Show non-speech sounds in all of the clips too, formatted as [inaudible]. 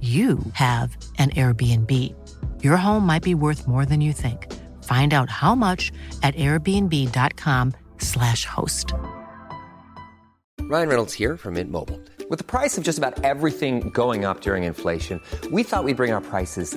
you have an Airbnb. Your home might be worth more than you think. Find out how much at airbnb.com/slash host. Ryan Reynolds here from Mint Mobile. With the price of just about everything going up during inflation, we thought we'd bring our prices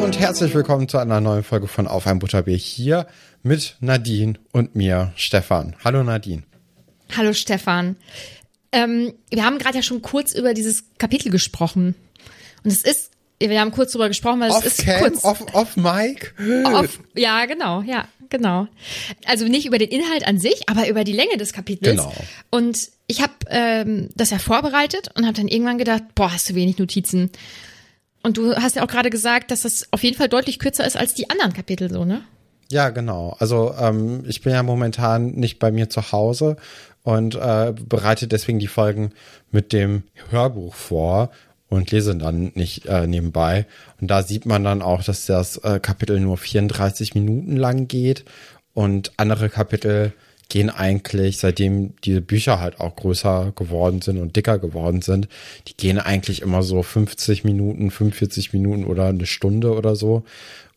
und herzlich willkommen zu einer neuen Folge von Auf ein Butterbier hier mit Nadine und mir, Stefan. Hallo Nadine. Hallo Stefan. Ähm, wir haben gerade ja schon kurz über dieses Kapitel gesprochen. Und es ist, wir haben kurz drüber gesprochen, weil Off es ist Cam, kurz. off, off Mic. Off, ja, genau, ja, genau. Also nicht über den Inhalt an sich, aber über die Länge des Kapitels. Genau. Und ich habe ähm, das ja vorbereitet und habe dann irgendwann gedacht, boah, hast du wenig Notizen. Und du hast ja auch gerade gesagt, dass das auf jeden Fall deutlich kürzer ist als die anderen Kapitel, so, ne? Ja, genau. Also ähm, ich bin ja momentan nicht bei mir zu Hause und äh, bereite deswegen die Folgen mit dem Hörbuch vor und lese dann nicht äh, nebenbei. Und da sieht man dann auch, dass das äh, Kapitel nur 34 Minuten lang geht und andere Kapitel gehen eigentlich, seitdem diese Bücher halt auch größer geworden sind und dicker geworden sind, die gehen eigentlich immer so 50 Minuten, 45 Minuten oder eine Stunde oder so.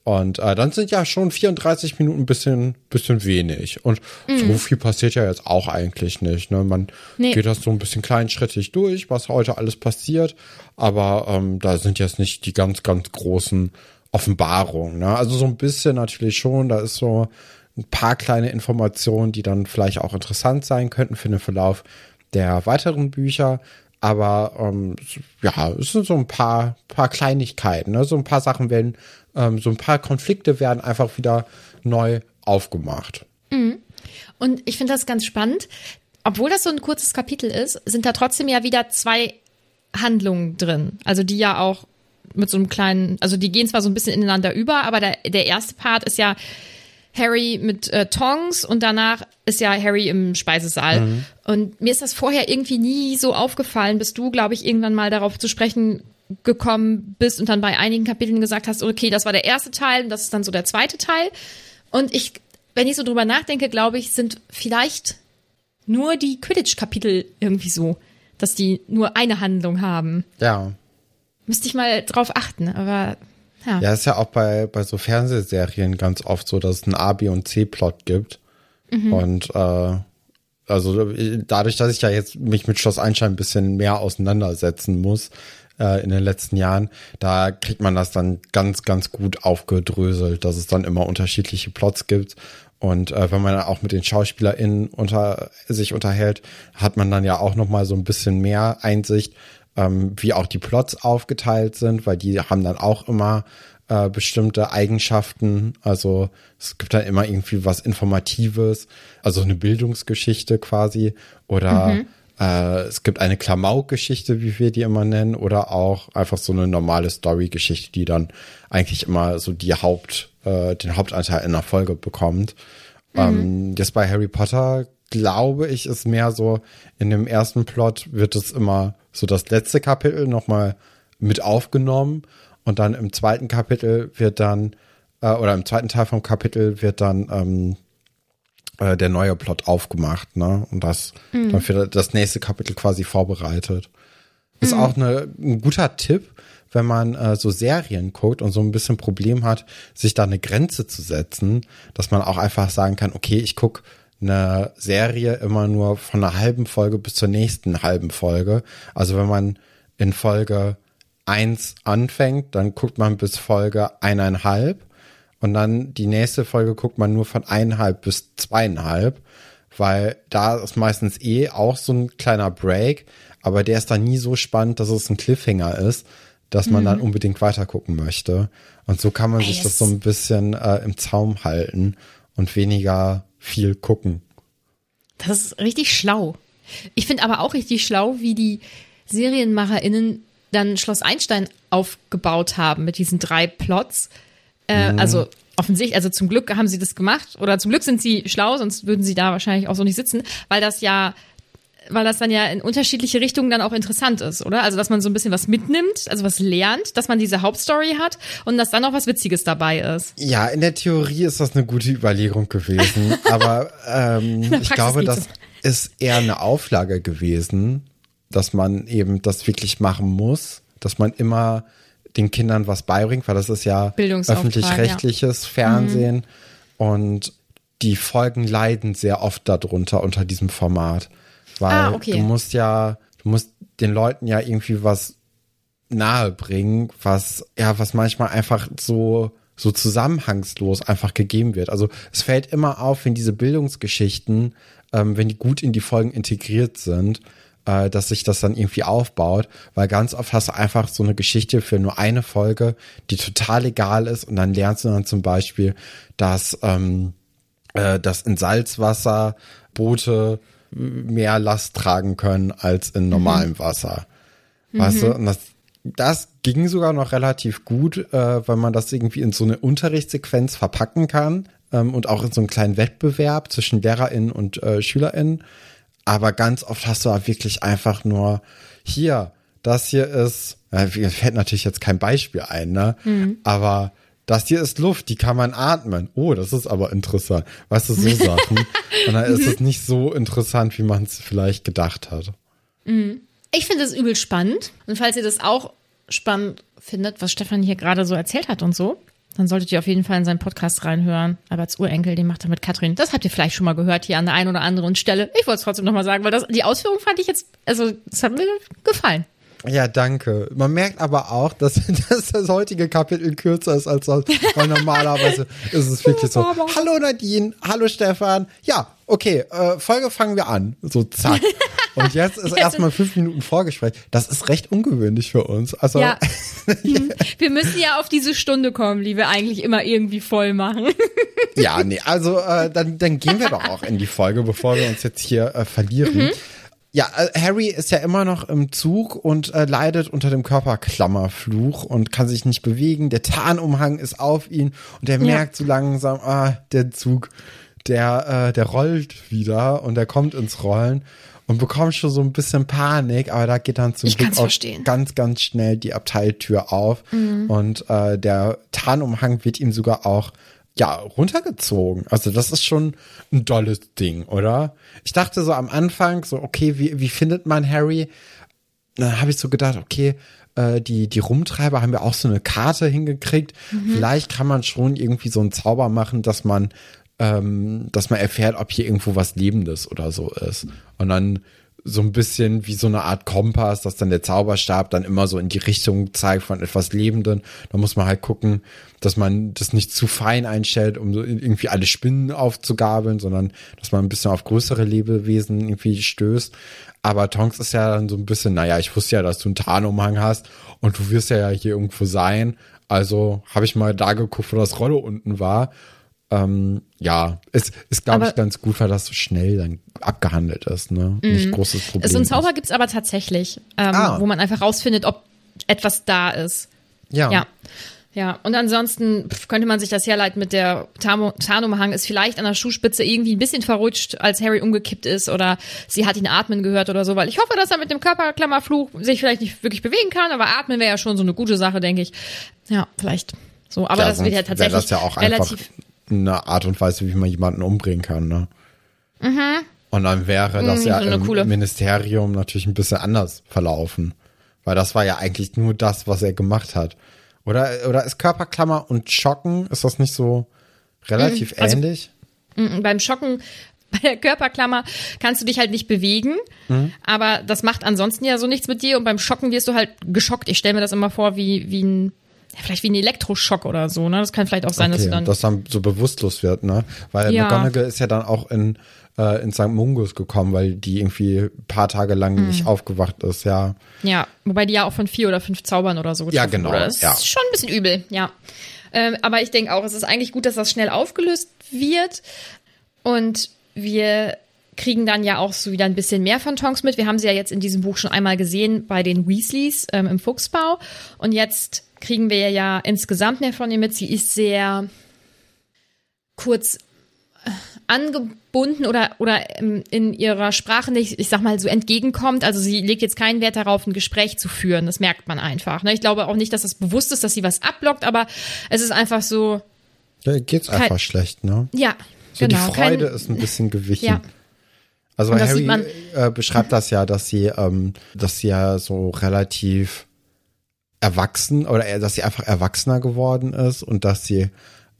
Und äh, dann sind ja schon 34 Minuten ein bisschen, bisschen wenig. Und so viel passiert ja jetzt auch eigentlich nicht. Ne? Man Nee. geht das so ein bisschen kleinschrittig durch, was heute alles passiert. Aber ähm, da sind jetzt nicht die ganz, ganz großen Offenbarungen. Ne? Also so ein bisschen natürlich schon. Da ist so ein paar kleine Informationen, die dann vielleicht auch interessant sein könnten für den Verlauf der weiteren Bücher. Aber ähm, ja, es sind so ein paar, paar Kleinigkeiten. Ne? So ein paar Sachen werden, ähm, so ein paar Konflikte werden einfach wieder neu aufgemacht. Und ich finde das ganz spannend. Obwohl das so ein kurzes Kapitel ist, sind da trotzdem ja wieder zwei Handlungen drin. Also die ja auch mit so einem kleinen, also die gehen zwar so ein bisschen ineinander über, aber der, der erste Part ist ja Harry mit äh, Tongs und danach ist ja Harry im Speisesaal. Und mir ist das vorher irgendwie nie so aufgefallen, bis du, glaube ich, irgendwann mal darauf zu sprechen gekommen bist und dann bei einigen Kapiteln gesagt hast, okay, das war der erste Teil und das ist dann so der zweite Teil. Und ich, wenn ich so drüber nachdenke, glaube ich, sind vielleicht nur die Quidditch-Kapitel irgendwie so, dass die nur eine Handlung haben. Ja. Müsste ich mal drauf achten, aber ja. Ja, ist ja auch bei, bei so Fernsehserien ganz oft so, dass es einen A, B und C-Plot gibt. Und äh, also äh, dadurch, dass ich ja jetzt mich mit Schloss Einstein ein bisschen mehr auseinandersetzen muss äh, in den letzten Jahren, da kriegt man das dann ganz, ganz gut aufgedröselt, dass es dann immer unterschiedliche Plots gibt. Und äh, wenn man dann auch mit den SchauspielerInnen unter sich unterhält, hat man dann ja auch noch mal so ein bisschen mehr Einsicht, ähm, wie auch die Plots aufgeteilt sind, weil die haben dann auch immer äh, bestimmte Eigenschaften. Also es gibt dann immer irgendwie was Informatives, also eine Bildungsgeschichte quasi oder äh, es gibt eine Klamauk-Geschichte, wie wir die immer nennen, oder auch einfach so eine normale Story-Geschichte, die dann eigentlich immer so die Haupt, äh, den Hauptanteil in der Folge bekommt. Mhm. Ähm, jetzt bei Harry Potter glaube ich, ist mehr so, in dem ersten Plot wird es immer so das letzte Kapitel nochmal mit aufgenommen und dann im zweiten Kapitel wird dann, äh, oder im zweiten Teil vom Kapitel wird dann ähm, äh, der neue Plot aufgemacht, ne? Und das mhm. dann für das nächste Kapitel quasi vorbereitet. Ist mhm. auch eine, ein guter Tipp, wenn man äh, so Serien guckt und so ein bisschen Problem hat, sich da eine Grenze zu setzen, dass man auch einfach sagen kann, okay, ich guck eine Serie immer nur von einer halben Folge bis zur nächsten halben Folge. Also wenn man in Folge eins anfängt, dann guckt man bis Folge eineinhalb und dann die nächste Folge guckt man nur von eineinhalb bis zweieinhalb, weil da ist meistens eh auch so ein kleiner Break, aber der ist dann nie so spannend, dass es ein Cliffhanger ist, dass man mhm. dann unbedingt weitergucken möchte. Und so kann man Ey, sich das so ein bisschen äh, im Zaum halten und weniger viel gucken. Das ist richtig schlau. Ich finde aber auch richtig schlau, wie die SerienmacherInnen dann Schloss Einstein aufgebaut haben mit diesen drei Plots. Äh, mhm. Also offensichtlich, also zum Glück haben sie das gemacht oder zum Glück sind sie schlau, sonst würden sie da wahrscheinlich auch so nicht sitzen, weil das ja weil das dann ja in unterschiedliche Richtungen dann auch interessant ist, oder? Also, dass man so ein bisschen was mitnimmt, also was lernt, dass man diese Hauptstory hat und dass dann auch was Witziges dabei ist. Ja, in der Theorie ist das eine gute Überlegung gewesen, [laughs] aber ähm, ich glaube, das so. ist eher eine Auflage gewesen, dass man eben das wirklich machen muss, dass man immer den Kindern was beibringt, weil das ist ja öffentlich-rechtliches ja. Fernsehen mhm. und die Folgen leiden sehr oft darunter unter diesem Format, weil ah, okay. du musst ja, du musst den Leuten ja irgendwie was nahe bringen, was ja, was manchmal einfach so so zusammenhangslos einfach gegeben wird. Also es fällt immer auf, wenn diese Bildungsgeschichten, ähm, wenn die gut in die Folgen integriert sind, äh, dass sich das dann irgendwie aufbaut, weil ganz oft hast du einfach so eine Geschichte für nur eine Folge, die total egal ist und dann lernst du dann zum Beispiel, dass, ähm, äh, dass in Salzwasser Boote mehr Last tragen können als in normalem mhm. Wasser. Weißt mhm. du, und das, das ging sogar noch relativ gut, äh, weil man das irgendwie in so eine Unterrichtssequenz verpacken kann ähm, und auch in so einen kleinen Wettbewerb zwischen LehrerInnen und äh, SchülerInnen. Aber ganz oft hast du wirklich einfach nur hier, das hier ist, äh, mir fällt natürlich jetzt kein Beispiel ein, ne? Mhm. Aber das hier ist Luft, die kann man atmen. Oh, das ist aber interessant. Weißt du, so Sachen. [laughs] Und dann ist es nicht so interessant, wie man es vielleicht gedacht hat. Mhm. Ich finde es übel spannend. Und falls ihr das auch spannend findet, was Stefan hier gerade so erzählt hat und so, dann solltet ihr auf jeden Fall in seinen Podcast reinhören. Alberts Urenkel, den macht er mit Katrin. Das habt ihr vielleicht schon mal gehört hier an der einen oder anderen Stelle. Ich wollte es trotzdem nochmal sagen, weil das, die Ausführung fand ich jetzt, also, das hat mir gefallen. Ja, danke. Man merkt aber auch, dass, [laughs] dass das heutige Kapitel kürzer ist als sonst, weil normalerweise ist es wirklich so. [laughs] Hallo Nadine, hallo Stefan. Ja, okay, äh, Folge fangen wir an. So zack. Und jetzt ist [laughs] erstmal fünf Minuten Vorgespräch. Das ist recht ungewöhnlich für uns. Also ja. Hm. wir müssen ja auf diese Stunde kommen, die wir eigentlich immer irgendwie voll machen. ja, nee, also äh, dann, dann gehen wir doch auch in die Folge, bevor wir uns jetzt hier äh, verlieren. Mhm. Ja, äh, Harry ist ja immer noch im Zug und äh, leidet unter dem Körperklammerfluch und kann sich nicht bewegen. Der Tarnumhang ist auf ihn und er ja. merkt so langsam, ah, der Zug, der, äh, der rollt wieder und der kommt ins Rollen und bekommt schon so ein bisschen Panik, aber da geht dann zum Glück auch ganz, ganz schnell die Abteiltür auf mhm. und äh, der Tarnumhang wird ihm sogar auch ja, runtergezogen. Also das ist schon ein dolles Ding, oder? Ich dachte so am Anfang so, okay, wie, wie findet man Harry? Dann habe ich so gedacht, okay, äh, die, die Rumtreiber haben ja auch so eine Karte hingekriegt. Mhm. Vielleicht kann man schon irgendwie so einen Zauber machen, dass man, ähm, dass man erfährt, ob hier irgendwo was Lebendes oder so ist. Und dann so ein bisschen wie so eine Art Kompass, dass dann der Zauberstab dann immer so in die Richtung zeigt von etwas Lebenden. Da muss man halt gucken, dass man das nicht zu fein einstellt, um so irgendwie alle Spinnen aufzugabeln, sondern dass man ein bisschen auf größere Lebewesen irgendwie stößt. Aber Tonks ist ja dann so ein bisschen, naja, ich wusste ja, dass du einen Tarnumhang hast und du wirst ja hier irgendwo sein. Also habe ich mal da geguckt, wo das Rollo unten war. Ähm, ja, es ist, glaube ich, ganz gut, weil das so schnell dann abgehandelt ist, ne? Nicht großes Problem. So einen ist. Zauber gibt's aber tatsächlich, ähm, Ah. wo man einfach rausfindet, ob etwas da ist. Ja. Ja. Ja, und ansonsten könnte man sich das herleiten mit der Tarnumhang ist vielleicht an der Schuhspitze irgendwie ein bisschen verrutscht, als Harry umgekippt ist oder sie hat ihn atmen gehört oder so, weil ich hoffe, dass er mit dem Körperklammerfluch sich vielleicht nicht wirklich bewegen kann, aber atmen wäre ja schon so eine gute Sache, denke ich. Ja, vielleicht so, aber ja, das wird ja tatsächlich das ja relativ eine Art und Weise, wie man jemanden umbringen kann, ne? Und dann wäre das Mhm, ja so im coole- Ministerium natürlich ein bisschen anders verlaufen. Weil das war ja eigentlich nur das, was er gemacht hat. Oder, oder ist Körperklammer und Schocken, ist das nicht so relativ also- ähnlich? Mm, beim Schocken [laughs] bei der Körperklammer kannst du dich halt nicht bewegen, Mhm. aber das macht ansonsten ja so nichts mit dir und beim Schocken wirst du halt geschockt. Ich stelle mir das immer vor wie wie ein ja, vielleicht wie ein Elektroschock oder so, ne? Das kann vielleicht auch sein, dass du Okay, dann dass dann so bewusstlos wird, ne? Weil Ja. McGonagall ist ja dann auch in, äh, in St. Mungus gekommen, weil die irgendwie ein paar Tage lang Mhm. nicht aufgewacht ist, ja. ja, wobei die ja auch von vier oder fünf Zaubern oder so Ja, genau, wurde. Das ja. ist schon ein bisschen übel, ja. Ähm, aber ich denke auch, es ist eigentlich gut, dass das schnell aufgelöst wird und wir kriegen dann ja auch so wieder ein bisschen mehr von Tonks mit. Wir haben sie ja jetzt in diesem Buch schon einmal gesehen bei den Weasleys ähm, im Fuchsbau. Und jetzt kriegen wir ja insgesamt mehr von ihr mit. Sie ist sehr kurz äh, angebunden oder, oder ähm, in ihrer Sprache nicht, ich sag mal, so entgegenkommt. Also sie legt jetzt keinen Wert darauf, ein Gespräch zu führen. Das merkt man einfach. Ne? Ich glaube auch nicht, dass das bewusst ist, dass sie was abblockt, aber es ist einfach so, Ja, geht's Kein- einfach schlecht, ne? ja, So genau. die Freude kein, ist ein bisschen [laughs] gewichen. Ja. Also Harry äh, beschreibt das ja, dass sie, ähm, dass sie ja so relativ erwachsen oder dass sie einfach erwachsener geworden ist und dass sie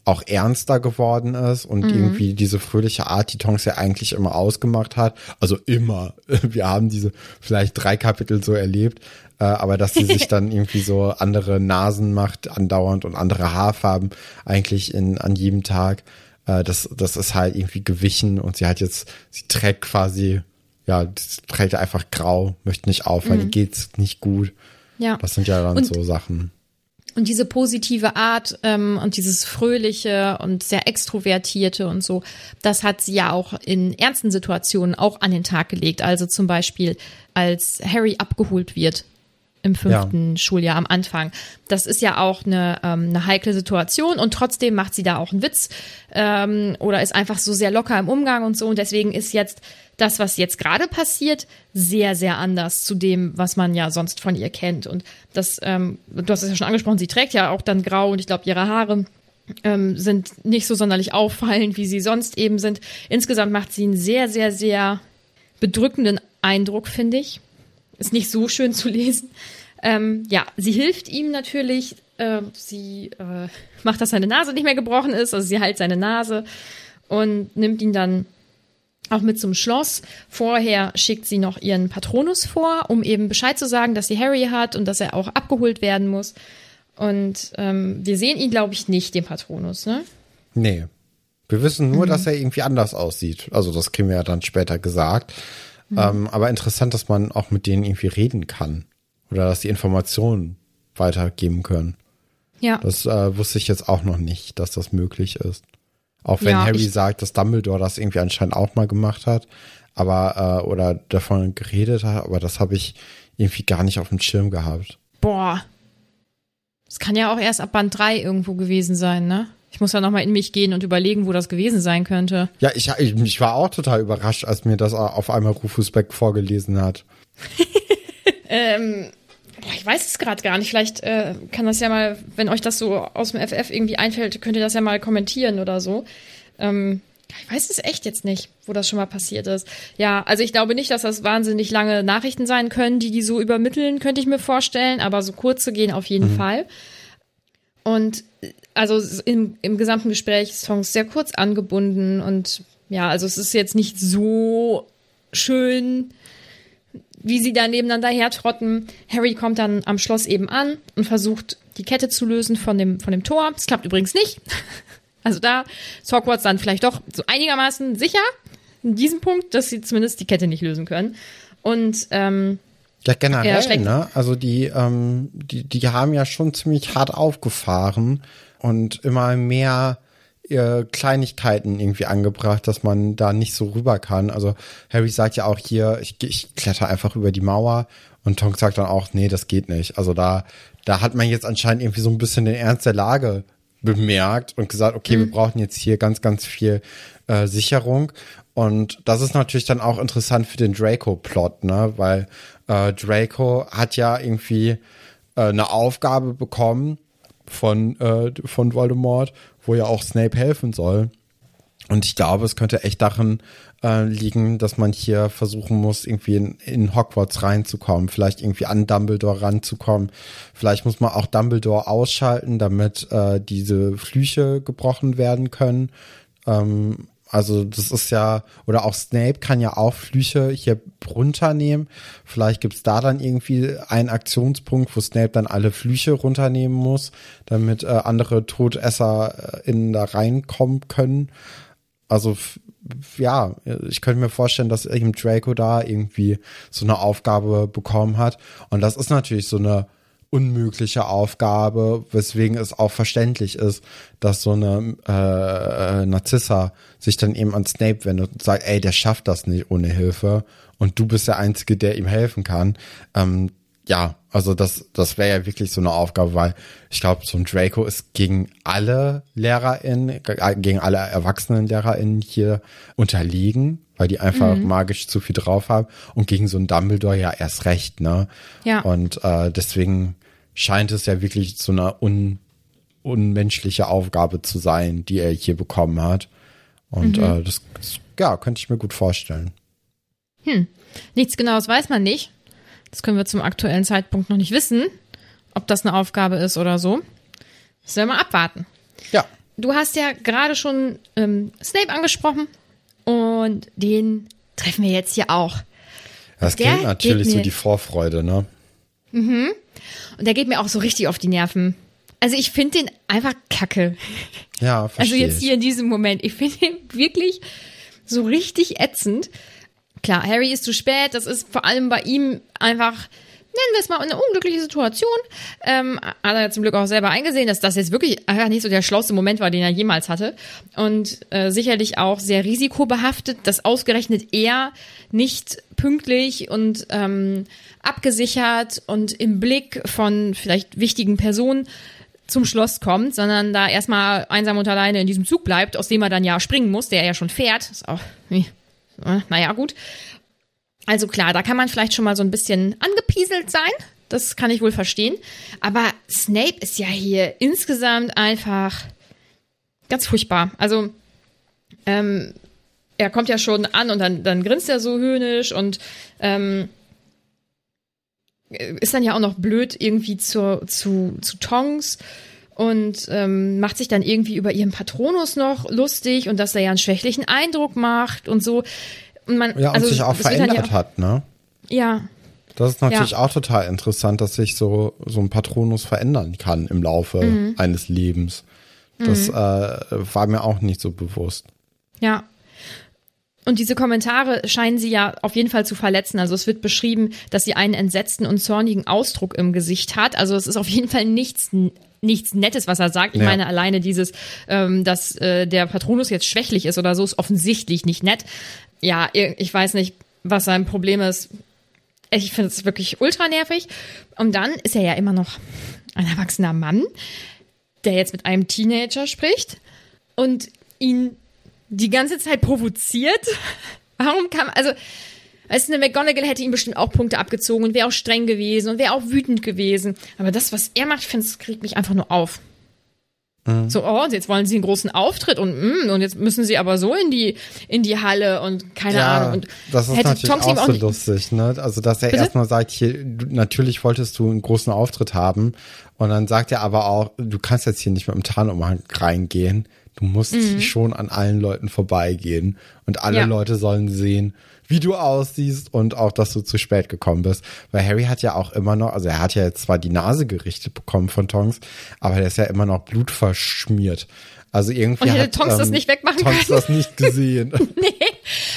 auch ernster geworden ist und Mhm. irgendwie diese fröhliche Art, die Tonks ja eigentlich immer ausgemacht hat. Also immer. [laughs] Wir haben diese vielleicht drei Kapitel so erlebt, äh, aber dass sie sich [laughs] dann irgendwie so andere Nasen macht andauernd und andere Haarfarben eigentlich in an jedem Tag. Äh, das, das ist halt irgendwie gewichen und sie hat jetzt, sie trägt quasi, ja, sie trägt einfach grau, möchte nicht aufhören, ihr geht's nicht gut. Ja. Das sind ja dann Und- so Sachen. Und diese positive Art ähm, und dieses fröhliche und sehr extrovertierte und so, das hat sie ja auch in ernsten Situationen auch an den Tag gelegt. Also zum Beispiel, als Harry abgeholt wird im fünften Schuljahr am Anfang. Das ist ja auch eine, ähm, eine heikle Situation und trotzdem macht sie da auch einen Witz ähm, oder ist einfach so sehr locker im Umgang und so. Und deswegen ist jetzt das, was jetzt gerade passiert, sehr, sehr anders zu dem, was man ja sonst von ihr kennt. Und das, ähm, du hast es ja schon angesprochen, sie trägt ja auch dann grau und ich glaube, ihre Haare ähm, sind nicht so sonderlich auffallend, wie sie sonst eben sind. Insgesamt macht sie einen sehr, sehr, sehr bedrückenden Eindruck, finde ich. Ist nicht so schön zu lesen. Ähm, ja, sie hilft ihm natürlich. Äh, sie äh, macht, dass seine Nase nicht mehr gebrochen ist. Also sie heilt seine Nase und nimmt ihn dann auch mit zum Schloss. Vorher schickt sie noch ihren Patronus vor, um eben Bescheid zu sagen, dass sie Harry hat und dass er auch abgeholt werden muss. Und ähm, wir sehen ihn, glaube ich, nicht, den Patronus, ne? Nee. Wir wissen Mhm. nur, dass er irgendwie anders aussieht. Also das kriegen wir ja dann später gesagt. Mhm. Ähm, aber interessant, dass man auch mit denen irgendwie reden kann. Oder dass die Informationen weitergeben können. Ja. Das äh, wusste ich jetzt auch noch nicht, dass das möglich ist. Auch wenn Ja, Harry sagt, dass Dumbledore das irgendwie anscheinend auch mal gemacht hat, aber äh, oder davon geredet hat, aber das habe ich irgendwie gar nicht auf dem Schirm gehabt. Boah. Das kann ja auch erst ab Band 3 irgendwo gewesen sein, ne? Ich muss ja nochmal in mich gehen und überlegen, wo das gewesen sein könnte. Ja, ich, ich, ich war auch total überrascht, als mir das auf einmal Rufus Beck vorgelesen hat. [laughs] Boah, ich weiß es gerade gar nicht. Vielleicht äh, kann das ja mal, wenn euch das so aus dem FF irgendwie einfällt, könnt ihr das ja mal kommentieren oder so. Ähm, ich weiß es echt jetzt nicht, wo das schon mal passiert ist. Ja, also ich glaube nicht, dass das wahnsinnig lange Nachrichten sein können, die die so übermitteln, könnte ich mir vorstellen. Aber so kurze gehen auf jeden Fall. Und also im, im gesamten Gespräch Songs sehr kurz angebunden und ja, also es ist jetzt nicht so schön, wie sie da nebeneinander hertrotten. Harry kommt dann am Schloss eben an und versucht, die Kette zu lösen von dem, von dem Tor. Das klappt übrigens nicht. [laughs] Also da ist Hogwarts dann vielleicht doch so einigermaßen sicher in diesem Punkt, dass sie zumindest die Kette nicht lösen können. Und ähm, Ja, Ja, generell, schlecht. ne? Also die, ähm, die, die haben ja schon ziemlich hart aufgefahren und immer mehr äh, Kleinigkeiten irgendwie angebracht, dass man da nicht so rüber kann. Also Harry sagt ja auch hier, ich, ich kletter einfach über die Mauer und Tonks sagt dann auch, nee, das geht nicht. Also da, da hat man jetzt anscheinend irgendwie so ein bisschen den Ernst der Lage bemerkt und gesagt, okay, mhm. wir brauchen jetzt hier ganz, ganz viel äh, Sicherung. Und das ist natürlich dann auch interessant für den Draco-Plot, ne? Weil äh, Draco hat ja irgendwie äh, eine Aufgabe bekommen von, äh, von Voldemort, wo ja auch Snape helfen soll. Und ich glaube, es könnte echt darin äh, liegen, dass man hier versuchen muss, irgendwie in, in Hogwarts reinzukommen, vielleicht irgendwie an Dumbledore ranzukommen. Vielleicht muss man auch Dumbledore ausschalten, damit äh, diese Flüche gebrochen werden können. Ähm, also das ist ja, oder auch Snape kann ja auch Flüche hier runternehmen. Vielleicht gibt's da dann irgendwie einen Aktionspunkt, wo Snape dann alle Flüche runternehmen muss, damit äh, andere Todesser äh, in da reinkommen können. Also ja, ich könnte mir vorstellen, dass eben Draco da irgendwie so eine Aufgabe bekommen hat. Und das ist natürlich so eine unmögliche Aufgabe, weswegen es auch verständlich ist, dass so eine äh, Narzissa sich dann eben an Snape wendet und sagt, ey, der schafft das nicht ohne Hilfe und du bist der Einzige, der ihm helfen kann. Ähm, ja, also das, das wäre ja wirklich so eine Aufgabe, weil ich glaube, so ein Draco ist gegen alle LehrerInnen, gegen alle erwachsenen LehrerInnen hier unterliegen, weil die einfach mhm. magisch zu viel drauf haben und gegen so ein Dumbledore ja erst recht, ne? Ja. Und äh, deswegen scheint es ja wirklich so eine un, unmenschliche Aufgabe zu sein, die er hier bekommen hat. Und mhm. äh, das, das, ja, könnte ich mir gut vorstellen. Hm. Nichts Genaues weiß man nicht. Das können wir zum aktuellen Zeitpunkt noch nicht wissen, ob das eine Aufgabe ist oder so. Das werden wir mal abwarten. Ja. Du hast ja gerade schon ähm, Snape angesprochen und den treffen wir jetzt hier auch. Das der klingt natürlich so die Vorfreude, ne? Mhm. Und der geht mir auch so richtig auf die Nerven. Also ich finde den einfach kacke. Ja, verstehe. Also jetzt hier in diesem Moment. Ich finde ihn wirklich so richtig ätzend. Klar, Harry ist zu spät. Das ist vor allem bei ihm einfach, nennen wir es mal, eine unglückliche Situation. Ähm, hat er zum Glück auch selber eingesehen, dass das jetzt wirklich nicht so der schlauste Moment war, den er jemals hatte. Und äh, sicherlich auch sehr risikobehaftet, dass ausgerechnet er nicht pünktlich und ähm, abgesichert und im Blick von vielleicht wichtigen Personen zum Schloss kommt, sondern da erstmal einsam und alleine in diesem Zug bleibt, aus dem er dann ja springen muss, der ja schon fährt. Ist auch naja, gut. Also klar, da kann man vielleicht schon mal so ein bisschen angepieselt sein. Das kann ich wohl verstehen. Aber Snape ist ja hier insgesamt einfach ganz furchtbar. Also, ähm, er kommt ja schon an und dann, dann grinst er so höhnisch und ähm, ist dann ja auch noch blöd irgendwie zu, zu, zu Tongs und ähm, macht sich dann irgendwie über ihren Patronus noch lustig und dass er ja einen schwächlichen Eindruck macht und so. Und man, ja, und also, sich auch verändert ja, hat, ne? Ja. Das ist natürlich ja. auch total interessant, dass sich so, so ein Patronus verändern kann im Laufe mhm. eines Lebens. Das mhm. äh, war mir auch nicht so bewusst. Ja, und diese Kommentare scheinen sie ja auf jeden Fall zu verletzen. Also es wird beschrieben, dass sie einen entsetzten und zornigen Ausdruck im Gesicht hat. Also es ist auf jeden Fall nichts nichts Nettes, was er sagt. Ich ja. meine, alleine dieses, ähm, dass äh, der Patronus jetzt schwächlich ist oder so, ist offensichtlich nicht nett. Ja, ich weiß nicht, was sein Problem ist. Ich finde es wirklich ultra nervig. Und dann ist er ja immer noch ein erwachsener Mann, der jetzt mit einem Teenager spricht und ihn die ganze Zeit provoziert. [laughs] Warum kann, also, Weißt du, eine McGonagall hätte ihm bestimmt auch Punkte abgezogen und wäre auch streng gewesen und wäre auch wütend gewesen. Aber das, was er macht, finde ich, kriegt mich einfach nur auf. Mhm. So, oh, jetzt wollen sie einen großen Auftritt und mm, und jetzt müssen sie aber so in die in die Halle und keine ja, Ahnung. Und das ist hätte natürlich Tonks auch so lustig, ne? Also dass er erstmal sagt, hier, du, natürlich wolltest du einen großen Auftritt haben und dann sagt er aber auch, du kannst jetzt hier nicht mit dem Tarnumhang reingehen. Du musst mhm. schon an allen Leuten vorbeigehen und alle ja. Leute sollen sehen, wie du aussiehst und auch, dass du zu spät gekommen bist. Weil Harry hat ja auch immer noch, also er hat ja jetzt zwar die Nase gerichtet bekommen von Tonks, aber der ist ja immer noch blutverschmiert. Also irgendwie und hätte hat Tonks ähm, das nicht wegmachen Tonks können. das nicht gesehen. [laughs] nee,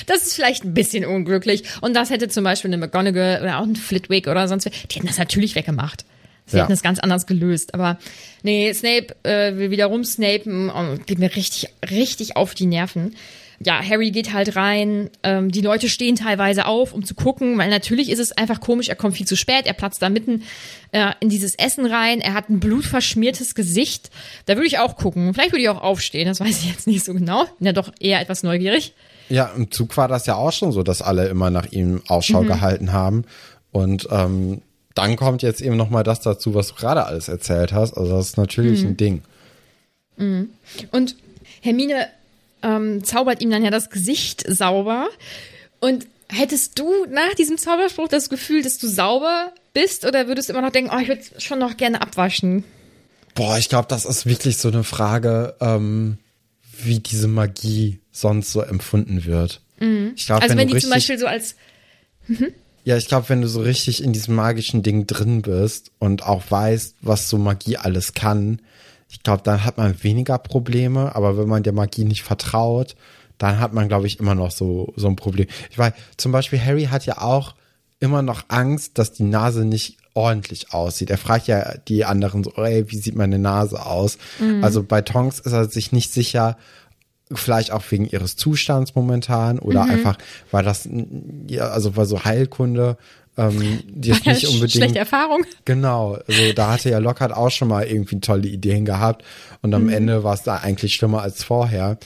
das ist vielleicht ein bisschen unglücklich. Und das hätte zum Beispiel eine McGonagall oder auch ein Flitwick oder sonst wer, die hätten das natürlich weggemacht. Sie Ja. hätten es ganz anders gelöst. Aber nee, Snape äh, will wieder rumsnapen und geht mir richtig, richtig auf die Nerven. Ja, Harry geht halt rein. Ähm, die Leute stehen teilweise auf, um zu gucken, weil natürlich ist es einfach komisch. Er kommt viel zu spät. Er platzt da mitten äh, in dieses Essen rein. Er hat ein blutverschmiertes Gesicht. Da würde ich auch gucken. Vielleicht würde ich auch aufstehen. Das weiß ich jetzt nicht so genau. Bin ja doch eher etwas neugierig. Ja, im Zug war das ja auch schon so, dass alle immer nach ihm Ausschau gehalten haben. Und ähm, dann kommt jetzt eben nochmal das dazu, was du gerade alles erzählt hast. Also das ist natürlich ein Ding. Und Hermine ähm, zaubert ihm dann ja das Gesicht sauber. Und hättest du nach diesem Zauberspruch das Gefühl, dass du sauber bist? Oder würdest du immer noch denken, oh, ich würde schon noch gerne abwaschen? Boah, ich glaube, das ist wirklich so eine Frage, ähm, wie diese Magie sonst so empfunden wird. Ich glaube, Also wenn, du die zum richtig, Beispiel so als ja, ich glaube, wenn du so richtig in diesem magischen Ding drin bist und auch weißt, was so Magie alles kann, ich glaube, dann hat man weniger Probleme. Aber wenn man der Magie nicht vertraut, dann hat man, glaube ich, immer noch so so ein Problem. Ich weiß, zum Beispiel Harry hat ja auch immer noch Angst, dass die Nase nicht ordentlich aussieht. Er fragt ja die anderen so, ey, wie sieht meine Nase aus? Also bei Tonks ist er sich nicht sicher, vielleicht auch wegen ihres Zustands momentan oder einfach, weil das, ja, also weil so Heilkunde, ähm, die jetzt [laughs] nicht unbedingt. schlechte Erfahrung. Genau, also da hatte ja Lockhart auch schon mal irgendwie tolle Ideen gehabt und am Ende war es da eigentlich schlimmer als vorher.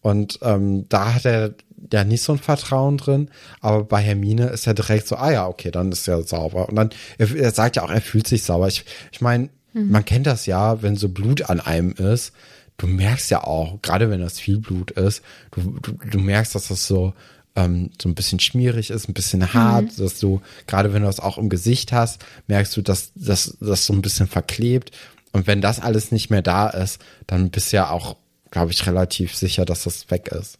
Und ähm, da hat er ja nicht so ein Vertrauen drin, aber bei Hermine ist er direkt so, ah ja, okay, dann ist er sauber. Und dann, er, er sagt ja auch, er fühlt sich sauber. Ich, ich meine, man kennt das ja, wenn so Blut an einem ist, du merkst ja auch, gerade wenn das viel Blut ist, du, du, du merkst, dass das so, ähm, so ein bisschen schmierig ist, ein bisschen hart, dass du, gerade wenn du das auch im Gesicht hast, merkst du, dass das so ein bisschen verklebt. Und wenn das alles nicht mehr da ist, dann bist du ja auch, glaube ich, relativ sicher, dass das weg ist.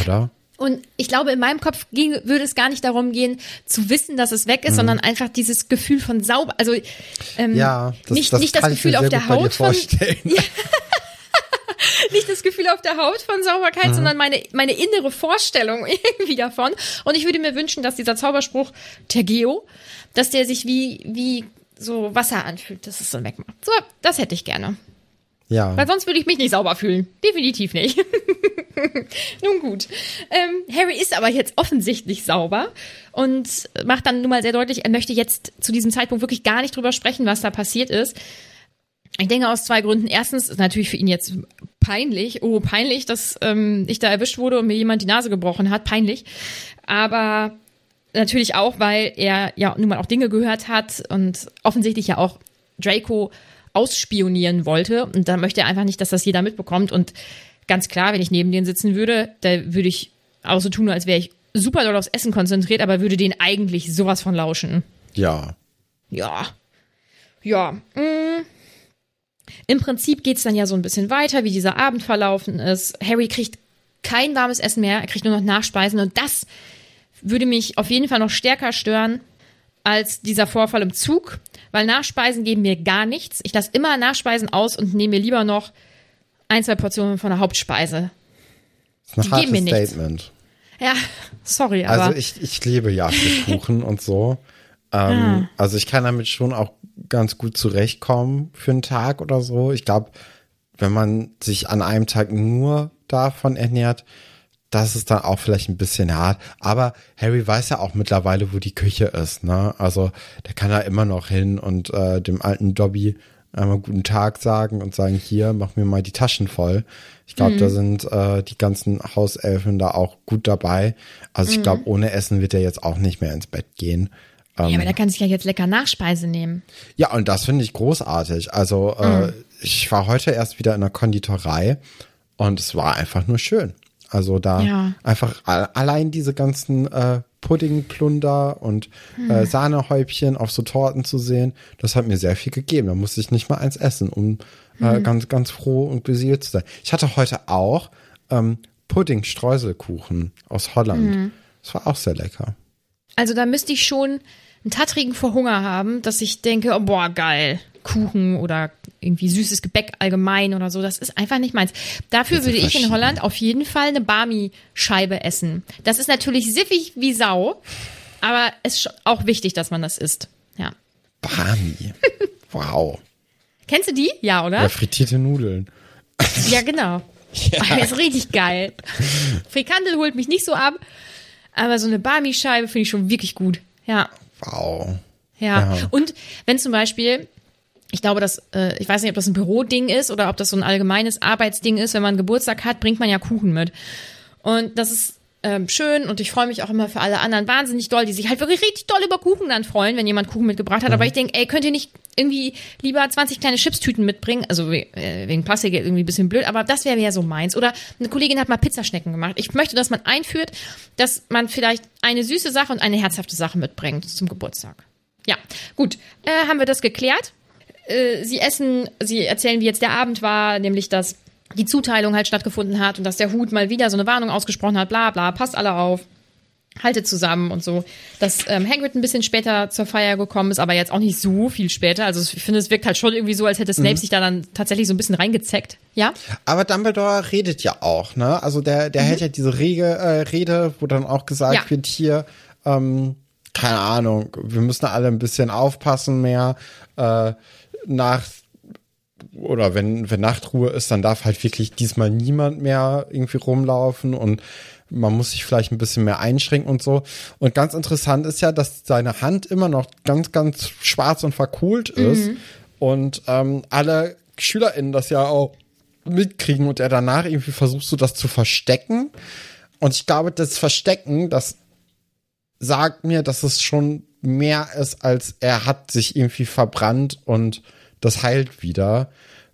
Oder? Und ich glaube, in meinem Kopf ging, würde es gar nicht darum gehen, zu wissen, dass es weg ist, sondern einfach dieses Gefühl von sauber, also ähm, Ja, das, nicht, das nicht das Gefühl auf der Haut von, vorstellen. [laughs] [laughs] [laughs] nicht das Gefühl auf der Haut von Sauberkeit, sondern meine, meine innere Vorstellung [laughs] irgendwie davon. Und ich würde mir wünschen, dass dieser Zauberspruch Tergeo, dass der sich wie, wie so Wasser anfühlt, dass es dann wegmacht. So, das hätte ich gerne. Ja. Weil sonst würde ich mich nicht sauber fühlen. Definitiv nicht. [laughs] nun gut. Ähm, Harry ist aber jetzt offensichtlich sauber und macht dann nun mal sehr deutlich, er möchte jetzt zu diesem Zeitpunkt wirklich gar nicht drüber sprechen, was da passiert ist. Ich denke aus zwei Gründen. Erstens ist natürlich für ihn jetzt peinlich, oh peinlich, dass ähm, ich da erwischt wurde und mir jemand die Nase gebrochen hat, peinlich. Aber natürlich auch, weil er ja nun mal auch Dinge gehört hat und offensichtlich ja auch Draco ausspionieren wollte. Und da möchte er einfach nicht, dass das jeder mitbekommt. Und ganz klar, wenn ich neben denen sitzen würde, da würde ich auch so tun, als wäre ich super doll aufs Essen konzentriert, aber würde den eigentlich sowas von lauschen. Ja. Ja. Ja. Mm. Im Prinzip geht's dann ja so ein bisschen weiter, wie dieser Abend verlaufen ist. Harry kriegt kein warmes Essen mehr, er kriegt nur noch Nachspeisen und das würde mich auf jeden Fall noch stärker stören als dieser Vorfall im Zug, weil Nachspeisen geben mir gar nichts. Ich lasse immer Nachspeisen aus und nehme mir lieber noch ein, zwei Portionen von der Hauptspeise. Das ist ein Die geben mir nichts. Statement. Ja, sorry, aber Also ich, ich liebe Jagdkuchen und so. Ähm, Also ich kann damit schon auch ganz gut zurechtkommen für einen Tag oder so. Ich glaube, wenn man sich an einem Tag nur davon ernährt, das ist dann auch vielleicht ein bisschen hart. Aber Harry weiß ja auch mittlerweile, wo die Küche ist. Ne? Also der kann da immer noch hin und äh, dem alten Dobby einmal guten Tag sagen und sagen, hier, mach mir mal die Taschen voll. Ich glaube, da sind äh, die ganzen Hauselfen da auch gut dabei. Also ich glaube, ohne Essen wird er jetzt auch nicht mehr ins Bett gehen. Ja, aber der kann sich ja jetzt lecker Nachspeise nehmen. Ja, und das finde ich großartig. Also äh, ich war heute erst wieder in der Konditorei und es war einfach nur schön. Also da Ja. einfach allein diese ganzen äh, Puddingplunder und äh, Sahnehäubchen auf so Torten zu sehen, das hat mir sehr viel gegeben. Da musste ich nicht mal eins essen, um äh, ganz, ganz froh und beseelt zu sein. Ich hatte heute auch ähm, Pudding-Streuselkuchen aus Holland. Das war auch sehr lecker. Also da müsste ich schon einen Tattrigen vor Hunger haben, dass ich denke, oh, boah, geil. Kuchen oder irgendwie süßes Gebäck allgemein oder so. Das ist einfach nicht meins. Dafür würde ich in. Holland auf jeden Fall eine Barmi-Scheibe essen. Das ist natürlich siffig wie Sau, aber es ist auch wichtig, dass man das isst. Ja. Barmi. [laughs] wow. Kennst du die? Ja, oder? Ja, frittierte Nudeln. Ja, genau. [laughs] Ja. [laughs] ist richtig geil. Frikandel holt mich nicht so ab, aber so eine Barmi-Scheibe finde ich schon wirklich gut. Ja. Wow. Ja. Ja. Und wenn zum Beispiel, ich glaube, dass, äh, ich weiß nicht, ob das ein Büroding ist oder ob das so ein allgemeines Arbeitsding ist, wenn man Geburtstag hat, bringt man ja Kuchen mit. Und das ist ähm, schön und ich freue mich auch immer für alle anderen wahnsinnig doll, die sich halt wirklich richtig doll über Kuchen dann freuen, wenn jemand Kuchen mitgebracht hat. Aber ich denke, ey, könnt ihr nicht irgendwie lieber 20 kleine Chipstüten mitbringen? Also we- äh, wegen Plastik irgendwie ein bisschen blöd, aber das wäre ja so meins. Oder eine Kollegin hat mal Pizzaschnecken gemacht. Ich möchte, dass man einführt, dass man vielleicht eine süße Sache und eine herzhafte Sache mitbringt zum Geburtstag. Ja, gut, äh, haben wir das geklärt. Äh, sie essen, sie erzählen, wie jetzt der Abend war, nämlich dass die Zuteilung halt stattgefunden hat und dass der Hut mal wieder so eine Warnung ausgesprochen hat, bla bla, passt alle auf, haltet zusammen und so. Dass ähm, Hagrid ein bisschen später zur Feier gekommen ist, aber jetzt auch nicht so viel später. Also ich finde, es wirkt halt schon irgendwie so, als hätte Snape sich da dann tatsächlich so ein bisschen reingezeckt. Ja? Aber Dumbledore redet ja auch, ne? Also der, der hält ja diese Rege, äh, Rede, wo dann auch gesagt Ja. wird, hier, ähm, keine Ahnung, wir müssen alle ein bisschen aufpassen mehr. Äh, nach oder wenn, wenn Nachtruhe ist, dann darf halt wirklich diesmal niemand mehr irgendwie rumlaufen und man muss sich vielleicht ein bisschen mehr einschränken und so. Und ganz interessant ist ja, dass seine Hand immer noch ganz, ganz schwarz und verkohlt ist und ähm, alle SchülerInnen das ja auch mitkriegen und er danach irgendwie versucht so das zu verstecken. Und ich glaube, das Verstecken, das sagt mir, dass es schon mehr ist, als er hat sich irgendwie verbrannt und das heilt wieder.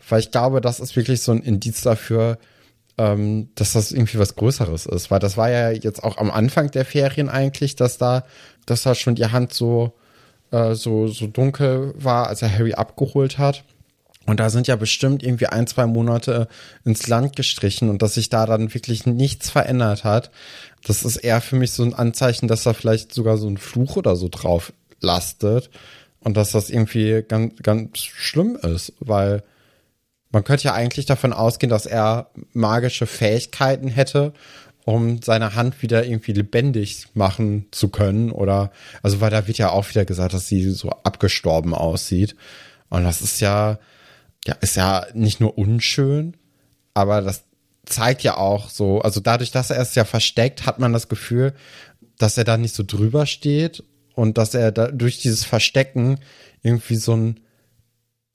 Weil ich glaube, das ist wirklich so ein Indiz dafür, ähm, dass das irgendwie was Größeres ist. Weil das war ja jetzt auch am Anfang der Ferien eigentlich, dass da, dass da schon die Hand so, äh, so, so dunkel war, als er Harry abgeholt hat. Und da sind ja bestimmt irgendwie ein, zwei Monate ins Land gestrichen und dass sich da dann wirklich nichts verändert hat. Das ist eher für mich so ein Anzeichen, dass da vielleicht sogar so ein Fluch oder so drauf lastet. Und dass das irgendwie ganz, ganz schlimm ist, weil man könnte ja eigentlich davon ausgehen, dass er magische Fähigkeiten hätte, um seine Hand wieder irgendwie lebendig machen zu können. Oder, also, weil da wird ja auch wieder gesagt, dass sie so abgestorben aussieht. Und das ist ja, ja, ist ja nicht nur unschön, aber das zeigt ja auch so, also dadurch, dass er es ja versteckt, hat man das Gefühl, dass er da nicht so drüber steht und dass er da durch dieses Verstecken irgendwie so ein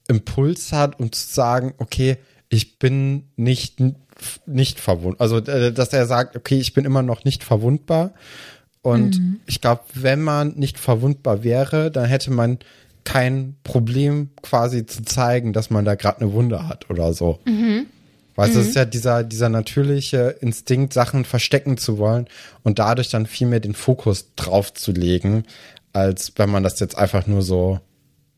Impuls hat, um zu sagen, okay, ich bin nicht, nicht verwundbar. Also, äh, dass er sagt, okay, ich bin immer noch nicht verwundbar. Und ich glaube, wenn man nicht verwundbar wäre, dann hätte man kein Problem quasi zu zeigen, dass man da gerade eine Wunde hat oder so. Weil es ist ja dieser, dieser natürliche Instinkt, Sachen verstecken zu wollen und dadurch dann viel mehr den Fokus drauf zu legen, als wenn man das jetzt einfach nur so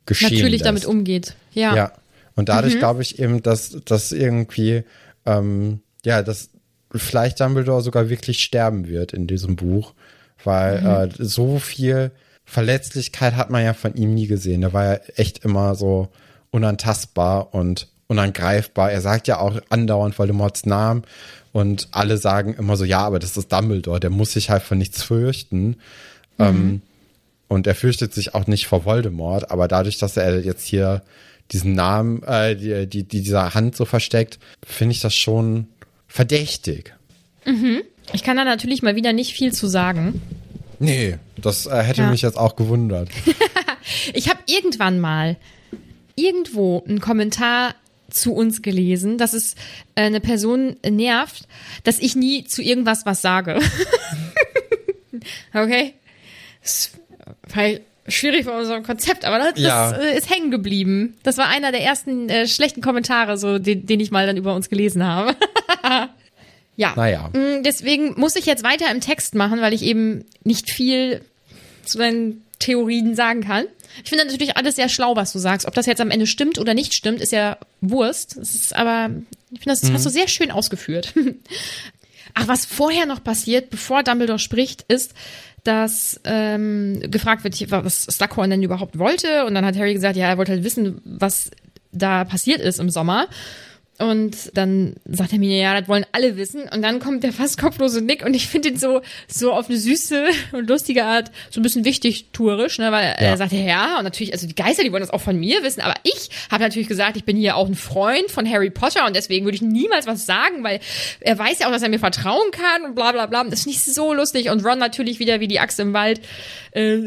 geschehen Natürlich lässt. damit umgeht. Ja. Ja. Und dadurch glaube ich eben, dass dass irgendwie, ähm, ja, dass vielleicht Dumbledore sogar wirklich sterben wird in diesem Buch, weil äh, so viel Verletzlichkeit hat man ja von ihm nie gesehen. Er war ja echt immer so unantastbar und unangreifbar. Er sagt ja auch andauernd Voldemorts Namen und alle sagen immer so, ja, aber das ist Dumbledore, der muss sich halt von nichts fürchten. Ähm, und er fürchtet sich auch nicht vor Voldemort, aber dadurch, dass er jetzt hier diesen Namen, äh, die, die, die dieser Hand so versteckt, finde ich das schon verdächtig. Ich kann da natürlich mal wieder nicht viel zu sagen. Nee, das äh, hätte Ja. mich jetzt auch gewundert. [laughs] Ich habe irgendwann mal irgendwo einen Kommentar zu uns gelesen, dass es äh, eine Person nervt, dass ich nie zu irgendwas was sage. [laughs] okay? Das ist vielleicht schwierig bei unserem Konzept, aber das, Ja. äh, ist hängen geblieben. Das war einer der ersten äh, schlechten Kommentare, so den, den ich mal dann über uns gelesen habe. [laughs] ja. Naja. Mm, Deswegen muss ich jetzt weiter im Text machen, weil ich eben nicht viel zu deinen Theorien sagen kann. Ich finde natürlich alles sehr schlau, was du sagst. Ob das jetzt am Ende stimmt oder nicht stimmt, ist ja Wurst. Es ist aber, ich finde, das hast du sehr schön ausgeführt. [laughs] Ach, was vorher noch passiert, bevor Dumbledore spricht, ist, dass ähm, gefragt wird, was Slughorn denn überhaupt wollte. Und dann hat Harry gesagt, ja, er wollte halt wissen, was da passiert ist im Sommer. Und dann sagt er mir, ja, das wollen alle wissen. Und dann kommt der fast kopflose Nick und ich finde ihn so, so auf eine süße und lustige Art, so ein bisschen wichtig tourisch, ne, weil ja. er sagt, ja, und natürlich, also die Geister, die wollen das auch von mir wissen, aber ich habe natürlich gesagt, ich bin hier auch ein Freund von Harry Potter und deswegen würde ich niemals was sagen, weil er weiß ja auch, dass er mir vertrauen kann und bla bla bla. Das finde ich so lustig. Und Ron natürlich wieder wie die Axt im Wald. Äh,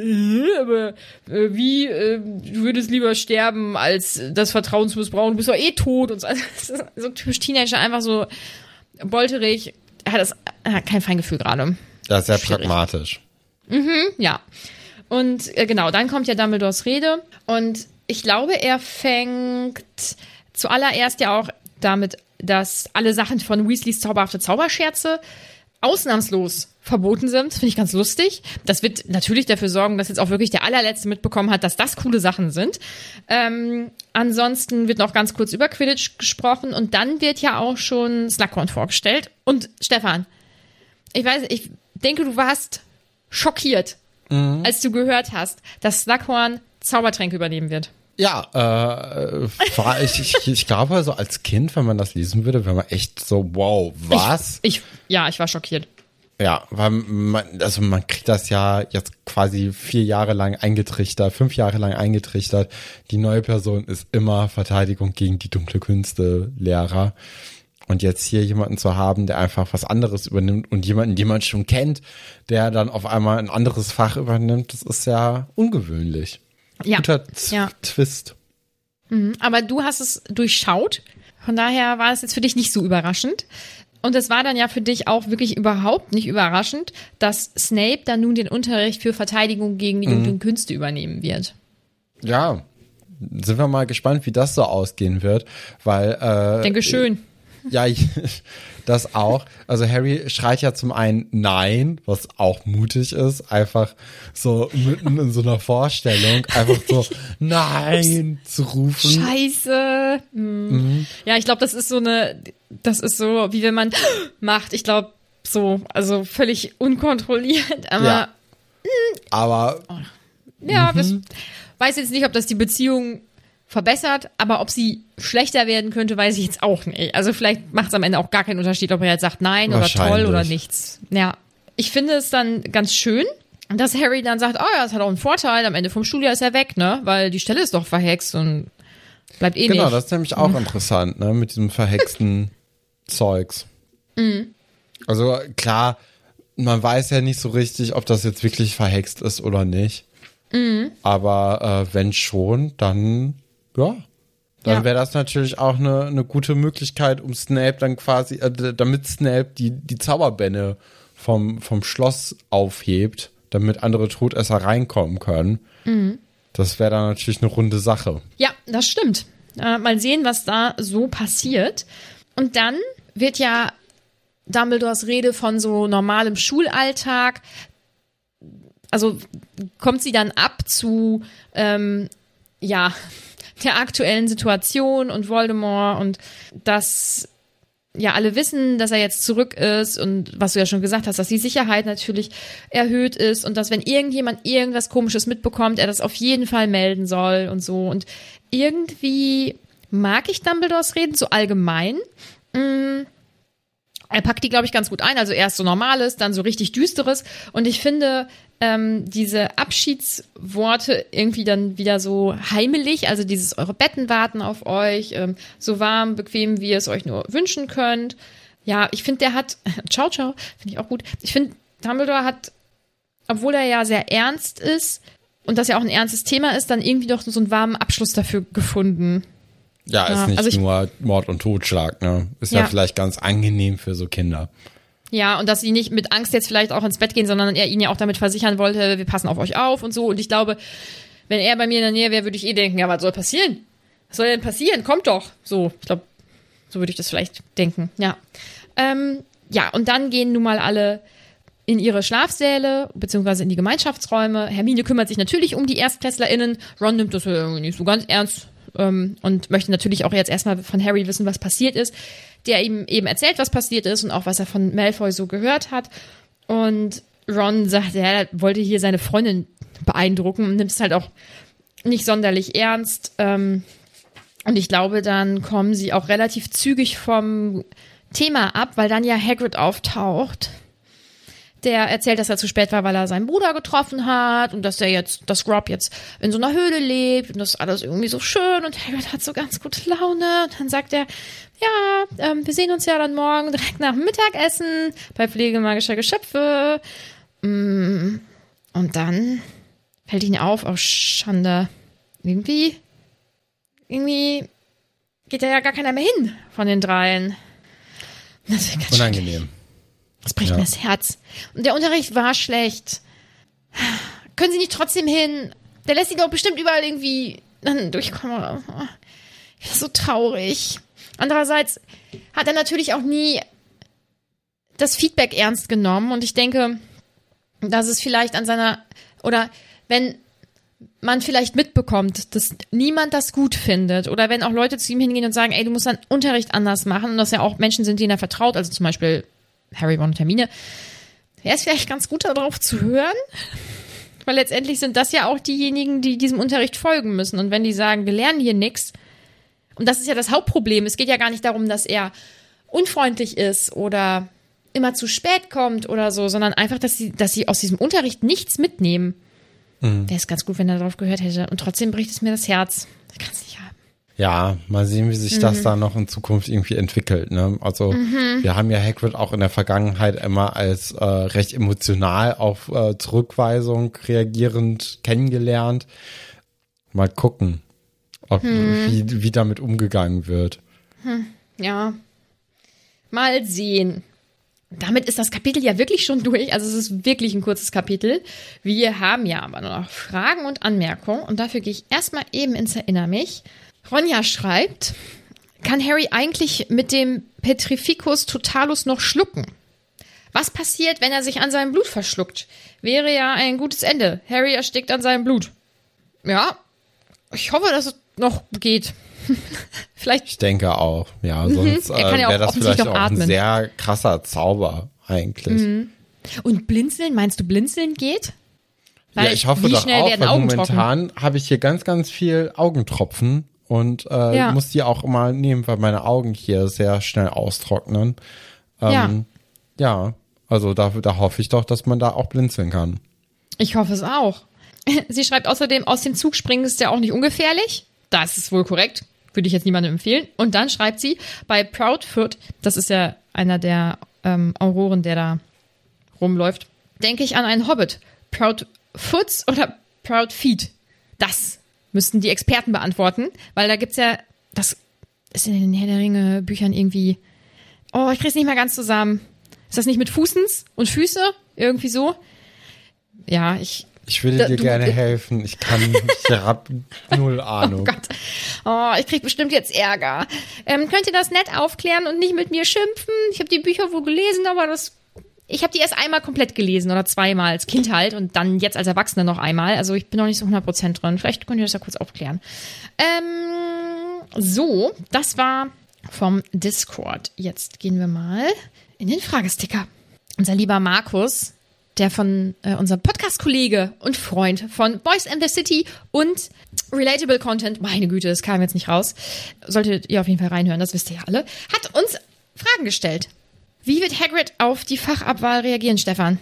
aber äh, wie, äh, du würdest lieber sterben, als das Vertrauen zu missbrauchen, du bist doch eh tot und so. [laughs] So typisch Teenager, einfach so bolterig. Er hat, das, er hat kein Feingefühl gerade. Ja, sehr Schwierig. pragmatisch. Mhm, ja. Und äh, genau, dann kommt ja Dumbledores Rede und ich glaube, er fängt zuallererst ja auch damit, dass alle Sachen von Weasleys zauberhafte Zauberscherze ausnahmslos verboten sind. Finde ich ganz lustig. Das wird natürlich dafür sorgen, dass jetzt auch wirklich der allerletzte mitbekommen hat, dass das coole Sachen sind. Ähm, ansonsten wird noch ganz kurz über Quidditch gesprochen und dann wird ja auch schon Slughorn vorgestellt. Und Stefan, ich weiß, ich denke, du warst schockiert, mhm. als du gehört hast, dass Slughorn Zaubertränke übernehmen wird. Ja, äh, war ich, ich, ich glaube, also als Kind, wenn man das lesen würde, wäre man echt so, wow, was? Ich, ich, ja, ich war schockiert. Ja, weil man, also man kriegt das ja jetzt quasi vier Jahre lang eingetrichtert, fünf Jahre lang eingetrichtert. Die neue Person ist immer Verteidigung gegen die dunkle Künste Lehrer. Und jetzt hier jemanden zu haben, der einfach was anderes übernimmt und jemanden, den man schon kennt, der dann auf einmal ein anderes Fach übernimmt, das ist ja ungewöhnlich. Ja. Guter ja. Twist. Mhm, aber du hast es durchschaut. Von daher war es jetzt für dich nicht so überraschend. Und es war dann ja für dich auch wirklich überhaupt nicht überraschend, dass Snape dann nun den Unterricht für Verteidigung gegen die dunklen mhm. Künste übernehmen wird. Ja, sind wir mal gespannt, wie das so ausgehen wird, weil äh, denke schön. Ja, [laughs] das auch. Also Harry schreit ja zum einen Nein, was auch mutig ist, einfach so mitten in so einer Vorstellung einfach so [laughs] Nein zu rufen. Scheiße. Mhm. Mhm. Ja, ich glaube, das ist so eine, das ist so, wie wenn man [gasps] macht. Ich glaube, so, also völlig unkontrolliert, [laughs] aber. Ja. Aber. Ja, mhm. das, weiß jetzt nicht, ob das die Beziehung verbessert, aber ob sie schlechter werden könnte, weiß ich jetzt auch nicht. Also vielleicht macht es am Ende auch gar keinen Unterschied, ob er jetzt sagt nein oder toll oder nichts. Ja, ich finde es dann ganz schön, dass Harry dann sagt, oh ja, das hat auch einen Vorteil, am Ende vom Schuljahr ist er weg, ne? Weil die Stelle ist doch verhext und bleibt eh genau, nicht. Genau, das ist nämlich auch interessant, ne? Mit diesem verhexten [laughs] Zeugs. Mhm. Also klar, man weiß ja nicht so richtig, ob das jetzt wirklich verhext ist oder nicht. Mhm. Aber äh, wenn schon, dann ja, dann ja. wäre das natürlich auch eine, eine gute Möglichkeit, um Snape dann quasi, äh, damit Snape die, die Zauberbänne vom, vom Schloss aufhebt, damit andere Todesser reinkommen können. Mhm. Das wäre dann natürlich eine runde Sache. Ja, das stimmt. Äh, mal sehen, was da so passiert. Und dann wird ja Dumbledores Rede von so normalem Schulalltag. Also kommt sie dann ab zu, ähm, ja, der aktuellen Situation und Voldemort und dass ja alle wissen, dass er jetzt zurück ist und was du ja schon gesagt hast, dass die Sicherheit natürlich erhöht ist und dass wenn irgendjemand irgendwas komisches mitbekommt, er das auf jeden Fall melden soll und so und irgendwie mag ich Dumbledores Reden so allgemein. Mm, er packt die, glaube ich, ganz gut ein. Also erst so normales, dann so richtig düsteres. Und ich finde, ähm, diese Abschiedsworte irgendwie dann wieder so heimelig, also dieses eure Betten warten auf euch, ähm, so warm, bequem, wie ihr es euch nur wünschen könnt. Ja, ich finde, der hat, [laughs] ciao, ciao, finde ich auch gut. Ich finde, Dumbledore hat, obwohl er ja sehr ernst ist und das ja auch ein ernstes Thema ist, dann irgendwie doch so einen warmen Abschluss dafür gefunden. Ja, ist nicht also ich, nur Mord und Totschlag, ne? Ist ja. ja vielleicht ganz angenehm für so Kinder. Ja, und dass sie nicht mit Angst jetzt vielleicht auch ins Bett gehen, sondern er ihnen ja auch damit versichern wollte, wir passen auf euch auf und so. Und ich glaube, wenn er bei mir in der Nähe wäre, würde ich eh denken, ja, was soll passieren? Was soll denn passieren? Kommt doch. So, ich glaube, so würde ich das vielleicht denken, ja. Ähm, ja, und dann gehen nun mal alle in ihre Schlafsäle, beziehungsweise in die Gemeinschaftsräume. Hermine kümmert sich natürlich um die ErstklässlerInnen. Ron nimmt das irgendwie nicht so ganz ernst ähm, und möchte natürlich auch jetzt erstmal von Harry wissen, was passiert ist der ihm eben erzählt, was passiert ist und auch was er von Malfoy so gehört hat. Und Ron sagt, er wollte hier seine Freundin beeindrucken und nimmt es halt auch nicht sonderlich ernst. Ähm, Und ich glaube, dann kommen sie auch relativ zügig vom Thema ab, weil dann ja Hagrid auftaucht. Der erzählt, dass er zu spät war, weil er seinen Bruder getroffen hat und dass der jetzt, dass Rob jetzt in so einer Höhle lebt und das alles irgendwie so schön und Hagrid hat so ganz gute Laune. Und dann sagt er, ja, ähm, wir sehen uns ja dann morgen direkt nach dem Mittagessen bei Pflege magischer Geschöpfe. Mm, und dann fällt ihn auf, oh Schande. Irgendwie, irgendwie geht da ja gar keiner mehr hin von den dreien. Unangenehm. Das bricht Ja. mir das Herz. Und der Unterricht war schlecht. Können Sie nicht trotzdem hin? Der lässt sich doch bestimmt überall irgendwie dann durchkommen. Das ist so traurig. Andererseits hat er natürlich auch nie das Feedback ernst genommen und ich denke, dass es vielleicht an seiner oder wenn man vielleicht mitbekommt, dass niemand das gut findet oder wenn auch Leute zu ihm hingehen und sagen, ey, du musst deinen Unterricht anders machen und dass ja auch Menschen sind, denen er vertraut, also zum Beispiel Harry, Ron und Hermine, wäre es vielleicht ganz gut darauf zu hören, weil letztendlich sind das ja auch diejenigen, die diesem Unterricht folgen müssen und wenn die sagen, wir lernen hier nichts und das ist ja das Hauptproblem, es geht ja gar nicht darum, dass er unfreundlich ist oder immer zu spät kommt oder so, sondern einfach, dass sie, dass sie aus diesem Unterricht nichts mitnehmen. Wäre es ganz gut, wenn er darauf gehört hätte. Und trotzdem bricht es mir das Herz. Ich kann es. Ja, mal sehen, wie sich Mhm. das da noch in Zukunft irgendwie entwickelt. Ne? Also wir haben ja Hagrid auch in der Vergangenheit immer als äh, recht emotional auf äh, Zurückweisung reagierend kennengelernt. Mal gucken, ob, Mhm. wie, wie damit umgegangen wird. Ja. Mal sehen. Damit ist das Kapitel ja wirklich schon durch. Also es ist wirklich ein kurzes Kapitel. Wir haben ja aber noch Fragen und Anmerkungen. Und dafür gehe ich erstmal eben ins Erinner mich. Ronja schreibt, kann Harry eigentlich mit dem Petrificus totalus noch schlucken? Was passiert, wenn er sich an seinem Blut verschluckt? Wäre ja ein gutes Ende. Harry erstickt an seinem Blut. Ja, ich hoffe, dass es noch geht. [laughs] Vielleicht Ich denke auch, ja, sonst Er äh, ja wäre das vielleicht noch auch ein atmen. Mhm. sehr krasser Zauber eigentlich. Und blinzeln, meinst du, blinzeln geht? Ja, Weil ich hoffe doch auch, weil momentan habe ich hier ganz, ganz viel Augentropfen und äh, Ja. muss die auch immer nehmen, weil meine Augen hier sehr schnell austrocknen. Ähm, Ja. ja, also da, da hoffe ich doch, dass man da auch blinzeln kann. Ich hoffe es auch. [laughs] Sie schreibt außerdem, aus dem Zug springen ist ja auch nicht ungefährlich. Das ist wohl korrekt. Würde ich jetzt niemandem empfehlen. Und dann schreibt sie, bei Proudfoot, das ist ja einer der ähm, Auroren, der da rumläuft, denke ich an einen Hobbit. Proudfoots oder Proudfeet? Das müssten die Experten beantworten, weil da gibt's ja, das ist in den Herr der Ringe Büchern irgendwie, oh, ich krieg's nicht mal ganz zusammen. Ist das nicht mit Fußens und Füße? Irgendwie so? Ja, ich, Ich würde Da- dir du- gerne helfen. Ich kann, ich [laughs] hab null Ahnung. Oh Gott. Oh, ich krieg bestimmt jetzt Ärger. Ähm, könnt ihr das nett aufklären und nicht mit mir schimpfen? Ich habe die Bücher wohl gelesen, aber das. Ich habe die erst einmal komplett gelesen oder zweimal als Kind halt und dann jetzt als Erwachsene noch einmal. Also ich bin noch nicht so 100% drin. Vielleicht könnt ihr das ja kurz aufklären. Ähm, so, das war vom Discord. Jetzt gehen wir mal in den Fragesticker. Unser lieber Markus, der von äh, unserem Podcast-Kollege und Freund von Boys and the City und Relatable Content, meine Güte, das kam jetzt nicht raus, solltet ihr auf jeden Fall reinhören, das wisst ihr ja alle, hat uns Fragen gestellt. Wie wird Hagrid auf die Fachabwahl reagieren, Stefan?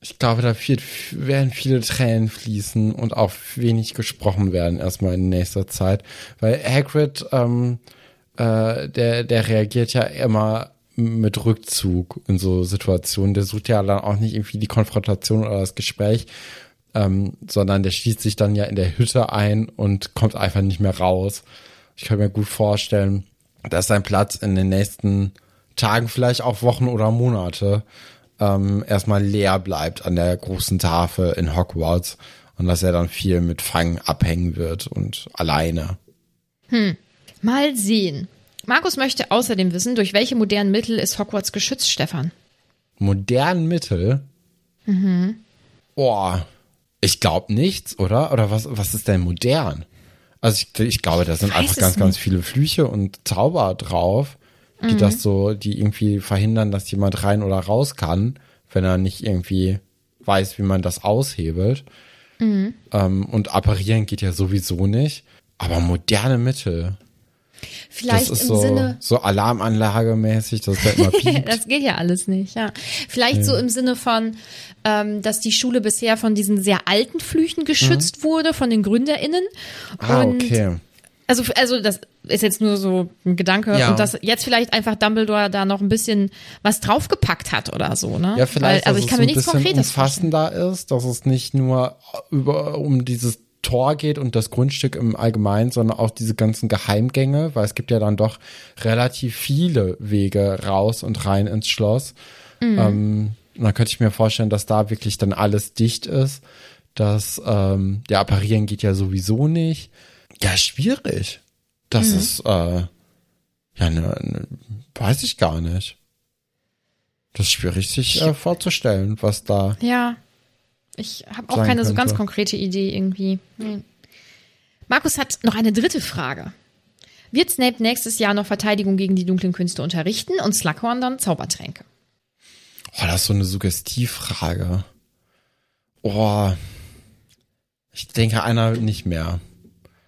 Ich glaube, da viel, werden viele Tränen fließen und auch wenig gesprochen werden erstmal in nächster Zeit. Weil Hagrid, ähm, äh, der, der reagiert ja immer mit Rückzug in so Situationen. Der sucht ja dann auch nicht irgendwie die Konfrontation oder das Gespräch, ähm, sondern der schließt sich dann ja in der Hütte ein und kommt einfach nicht mehr raus. Ich kann mir gut vorstellen, dass sein Platz in den nächsten Tagen, vielleicht auch Wochen oder Monate, ähm, erstmal leer bleibt an der großen Tafel in Hogwarts und dass er dann viel mit Fang abhängen wird und alleine. Mal sehen. Markus möchte außerdem wissen, durch welche modernen Mittel ist Hogwarts geschützt, Stefan? Modernen Mittel? Mhm. Oh, ich glaube nichts, oder? Oder was, was ist denn modern? Also ich, ich glaube, da sind einfach ganz, ganz nicht. viele Flüche und Zauber drauf, die das so, die irgendwie verhindern, dass jemand rein oder raus kann, wenn er nicht irgendwie weiß, wie man das aushebelt. Ähm, und apparieren geht ja sowieso nicht. Aber moderne Mittel. Vielleicht im so, Sinne. so Alarmanlagemäßig, dass der immer [laughs] piept. das geht ja alles nicht, ja. Vielleicht so im Sinne von, ähm, dass die Schule bisher von diesen sehr alten Flüchen geschützt wurde, von den GründerInnen. Mhm. ah, Und okay. Also, also das ist jetzt nur so ein Gedanke Ja. und dass jetzt vielleicht einfach Dumbledore da noch ein bisschen was draufgepackt hat oder so, ne? Ja, vielleicht, Weil, also ich kann mir nichts Konkretes vorstellen. ist, dass es nicht nur über, um dieses Tor geht und das Grundstück im Allgemeinen, sondern auch diese ganzen Geheimgänge, weil es gibt ja dann doch relativ viele Wege raus und rein ins Schloss. Mhm. Ähm, und dann könnte ich mir vorstellen, dass da wirklich dann alles dicht ist, dass ähm, ja, apparieren geht ja sowieso nicht. Ja, schwierig. Das Mhm. ist, äh, ja, ne, ne, weiß ich gar nicht. Das ist schwierig, sich äh, vorzustellen, was da. Ja. Ich habe auch keine so ganz könnte. konkrete Idee irgendwie. Nee. Markus hat noch eine dritte Frage. Wird Snape nächstes Jahr noch Verteidigung gegen die dunklen Künste unterrichten und Slughorn dann Zaubertränke? Oh, das ist so eine Suggestivfrage. Oh, ich denke einer nicht mehr.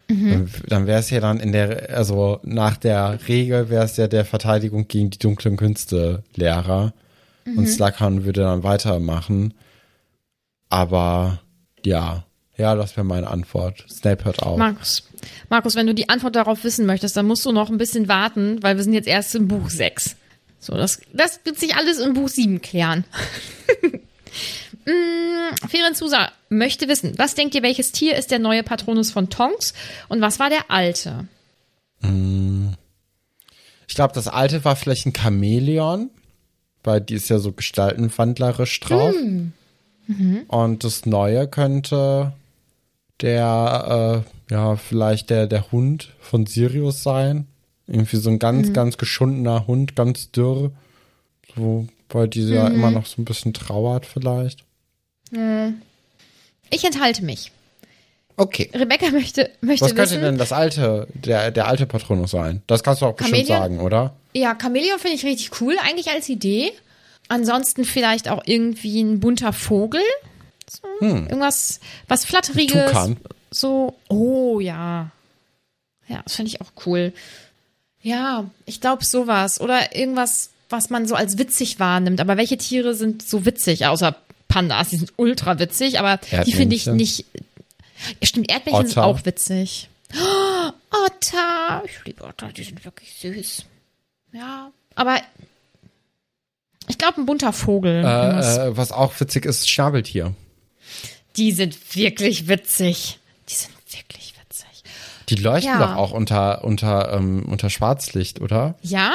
Dann, dann wäre es ja dann in der, also nach der Regel wäre es ja der Verteidigung gegen die dunklen Künste Lehrer. Und Slughorn würde dann weitermachen. Aber ja, ja, das wäre meine Antwort. Snape hört auf. Markus, Markus, wenn du die Antwort darauf wissen möchtest, dann musst du noch ein bisschen warten, weil wir sind jetzt erst im Buch 6. So, das, das wird sich alles im Buch 7 klären. [laughs] mm, Ferenc Sousa möchte wissen, was denkt ihr, welches Tier ist der neue Patronus von Tonks und was war der alte? Ich glaube, das alte war vielleicht ein Chamäleon, weil die ist ja so gestaltenwandlerisch drauf. Und das neue könnte der, äh, ja, vielleicht der, der Hund von Sirius sein. Irgendwie so ein ganz, ganz geschundener Hund, ganz dürr. So, weil die ja immer noch so ein bisschen trauert vielleicht. Ich enthalte mich. Okay. Rebecca möchte, möchte Was könnte wissen. denn das alte, der, der alte Patronus sein? Das kannst du auch bestimmt Chamäleon? sagen, oder? Ja, Chamäleon finde ich richtig cool, eigentlich als Idee. Ansonsten vielleicht auch irgendwie ein bunter Vogel. So, Irgendwas, was Flatteriges. Hm. Tukan. So, oh ja. Ja, das finde ich auch cool. Ja, ich glaube sowas. Oder irgendwas, was man so als witzig wahrnimmt. Aber welche Tiere sind so witzig? Außer Pandas, die sind ultra witzig, aber die finde ich nicht. Stimmt, Erdmännchen sind auch witzig. Oh, [gasps] Otter. Ich liebe Otter, die sind wirklich süß. Ja, aber ich glaube, ein bunter Vogel. Äh, äh, was auch witzig ist, Schnabeltier. Die sind wirklich witzig. Die sind wirklich witzig. Die leuchten Ja. doch auch unter, unter, ähm, unter Schwarzlicht, oder? Ja?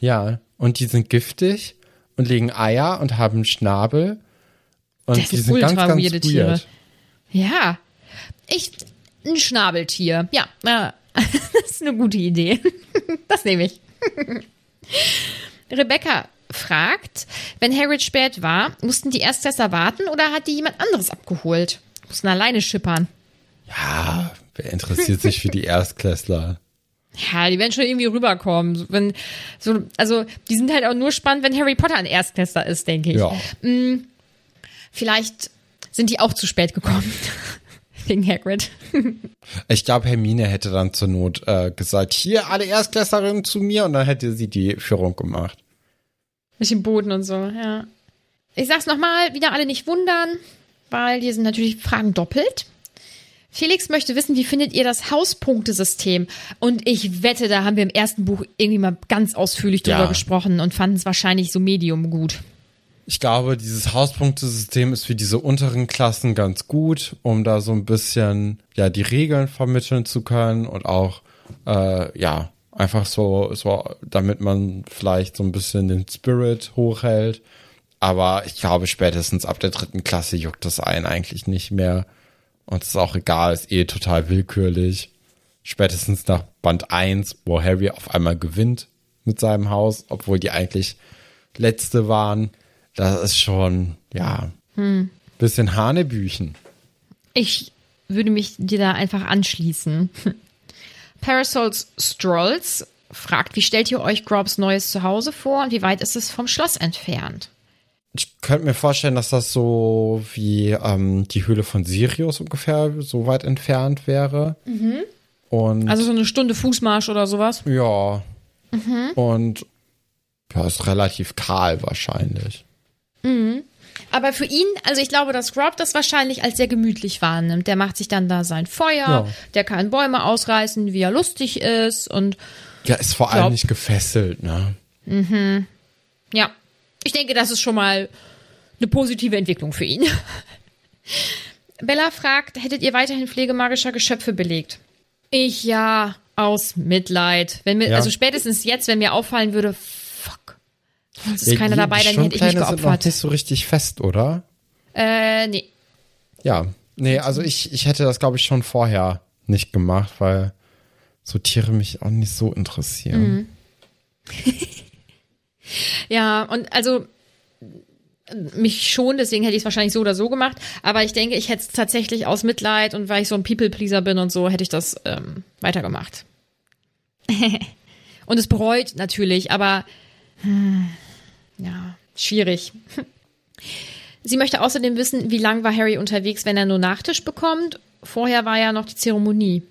Ja. Und die sind giftig und legen Eier und haben Schnabel. Und Das die sind sind ganz, ultra ganz weirde weird. Tiere. Ja. Ich, ein Schnabeltier. Ja, ja. [laughs] das ist eine gute Idee. [laughs] Das nehme ich. [laughs] Rebecca fragt, wenn Harry spät war, mussten die Erstklässler warten oder hat die jemand anderes abgeholt? Mussten alleine schippern. Ja, wer interessiert sich für die Erstklässler? Ja, die werden schon irgendwie rüberkommen. Wenn, so, also, die sind halt auch nur spannend, wenn Harry Potter ein Erstklässler ist, denke ich. Ja. Vielleicht sind die auch zu spät gekommen. [laughs] Wegen Hagrid. [laughs] Ich glaube, Hermine hätte dann zur Not äh, gesagt, hier alle Erstklässlerinnen zu mir und dann hätte sie die Führung gemacht. Mit dem Boden und so, ja. Ich sag's nochmal, wieder alle nicht wundern, weil hier sind natürlich Fragen doppelt. Felix möchte wissen, wie findet ihr das Hauspunktesystem? Und ich wette, da haben wir im ersten Buch irgendwie mal ganz ausführlich drüber Ja. gesprochen und fanden es wahrscheinlich so medium gut. Ich glaube, dieses Hauspunktesystem ist für diese unteren Klassen ganz gut, um da so ein bisschen ja die Regeln vermitteln zu können und auch äh, ja einfach so so, damit man vielleicht so ein bisschen den Spirit hochhält. Aber ich glaube, spätestens ab der dritten Klasse juckt das einen eigentlich nicht mehr und es ist auch egal, ist eh total willkürlich. Spätestens nach Band 1, wo Harry auf einmal gewinnt mit seinem Haus, obwohl die eigentlich letzte waren. Das ist schon, ja, bisschen Hanebüchen. Ich würde mich dir da einfach anschließen. Parasols Strolls fragt, wie stellt ihr euch Grobs neues Zuhause vor und wie weit ist es vom Schloss entfernt? Ich könnte mir vorstellen, dass das so wie ähm, die Höhle von Sirius ungefähr so weit entfernt wäre. Und Also so eine Stunde Fußmarsch oder sowas. ja. Mhm. Und ja, ist relativ kahl wahrscheinlich. Aber für ihn, also ich glaube, dass Rob das wahrscheinlich als sehr gemütlich wahrnimmt. Der macht sich dann da sein Feuer, Ja. der kann Bäume ausreißen, wie er lustig ist und Ja, ist vor allem Glaub- nicht gefesselt, ne? ja, ich denke, das ist schon mal eine positive Entwicklung für ihn. [laughs] Bella fragt, hättet ihr weiterhin pflegemagischer Geschöpfe belegt? Ich ja, aus Mitleid. Wenn mir, Ja. also spätestens jetzt, wenn mir auffallen würde, fuck, sonst ist Ja, keiner dabei, dann hätte ich mich Schwimmpläne sind noch geopfert. nicht so richtig fest, oder? Äh, nee. Ja. Nee, also ich, ich hätte das, glaube ich, schon vorher nicht gemacht, weil so Tiere mich auch nicht so interessieren. [laughs] Ja, und also mich schon, deswegen hätte ich es wahrscheinlich so oder so gemacht. Aber ich denke, ich hätte es tatsächlich aus Mitleid und weil ich so ein People-Pleaser bin und so, hätte ich das ähm, weitergemacht. [laughs] und es bereut natürlich, aber hm, ja, schwierig. Sie möchte außerdem wissen, wie lang war Harry unterwegs, wenn er nur Nachtisch bekommt. Vorher war ja noch die Zeremonie.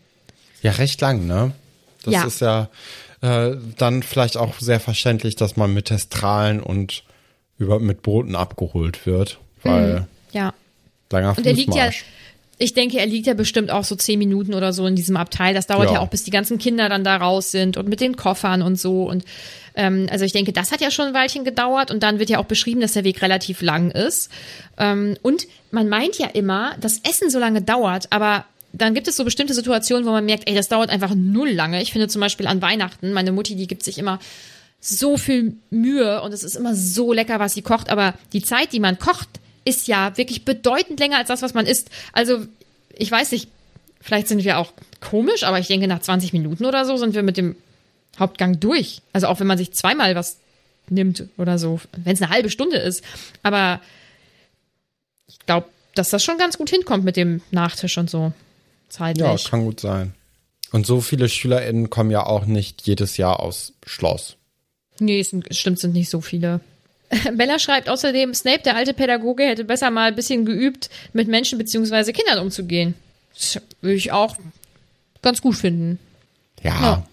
Ja, recht lang, ne? Das Ja. ist ja äh, dann vielleicht auch sehr verständlich, dass man mit Testralen und über, mit Booten abgeholt wird, weil Ja. langer Mhm. Und er liegt ja, Fußmarsch. Ich denke, er liegt ja bestimmt auch so zehn Minuten oder so in diesem Abteil. Das dauert ja, Ja. auch, bis die ganzen Kinder dann da raus sind und mit den Koffern und so. Und ähm, also ich denke, das hat ja schon ein Weilchen gedauert und dann wird ja auch beschrieben, dass der Weg relativ lang ist. Ähm, und man meint ja immer, dass Essen so lange dauert, aber dann gibt es so bestimmte Situationen, wo man merkt, ey, das dauert einfach null lange. Ich finde zum Beispiel an Weihnachten, meine Mutti, die gibt sich immer so viel Mühe und es ist immer so lecker, was sie kocht, aber die Zeit, die man kocht, ist ja wirklich bedeutend länger als das, was man isst. Also, ich weiß nicht, vielleicht sind wir auch komisch, aber ich denke, nach 20 Minuten oder so sind wir mit dem Hauptgang durch. Also auch wenn man sich zweimal was nimmt oder so, wenn es eine halbe Stunde ist. Aber ich glaube, dass das schon ganz gut hinkommt mit dem Nachtisch und so. Zeitlich. Ja, kann gut sein. Und so viele SchülerInnen kommen ja auch nicht jedes Jahr aus Schloss. Nee, es sind, stimmt, sind nicht so viele. [laughs] Bella schreibt außerdem, Snape, der alte Pädagoge, hätte besser mal ein bisschen geübt, mit Menschen bzw. Kindern umzugehen. Das würde ich auch ganz gut finden. Ja. Ja.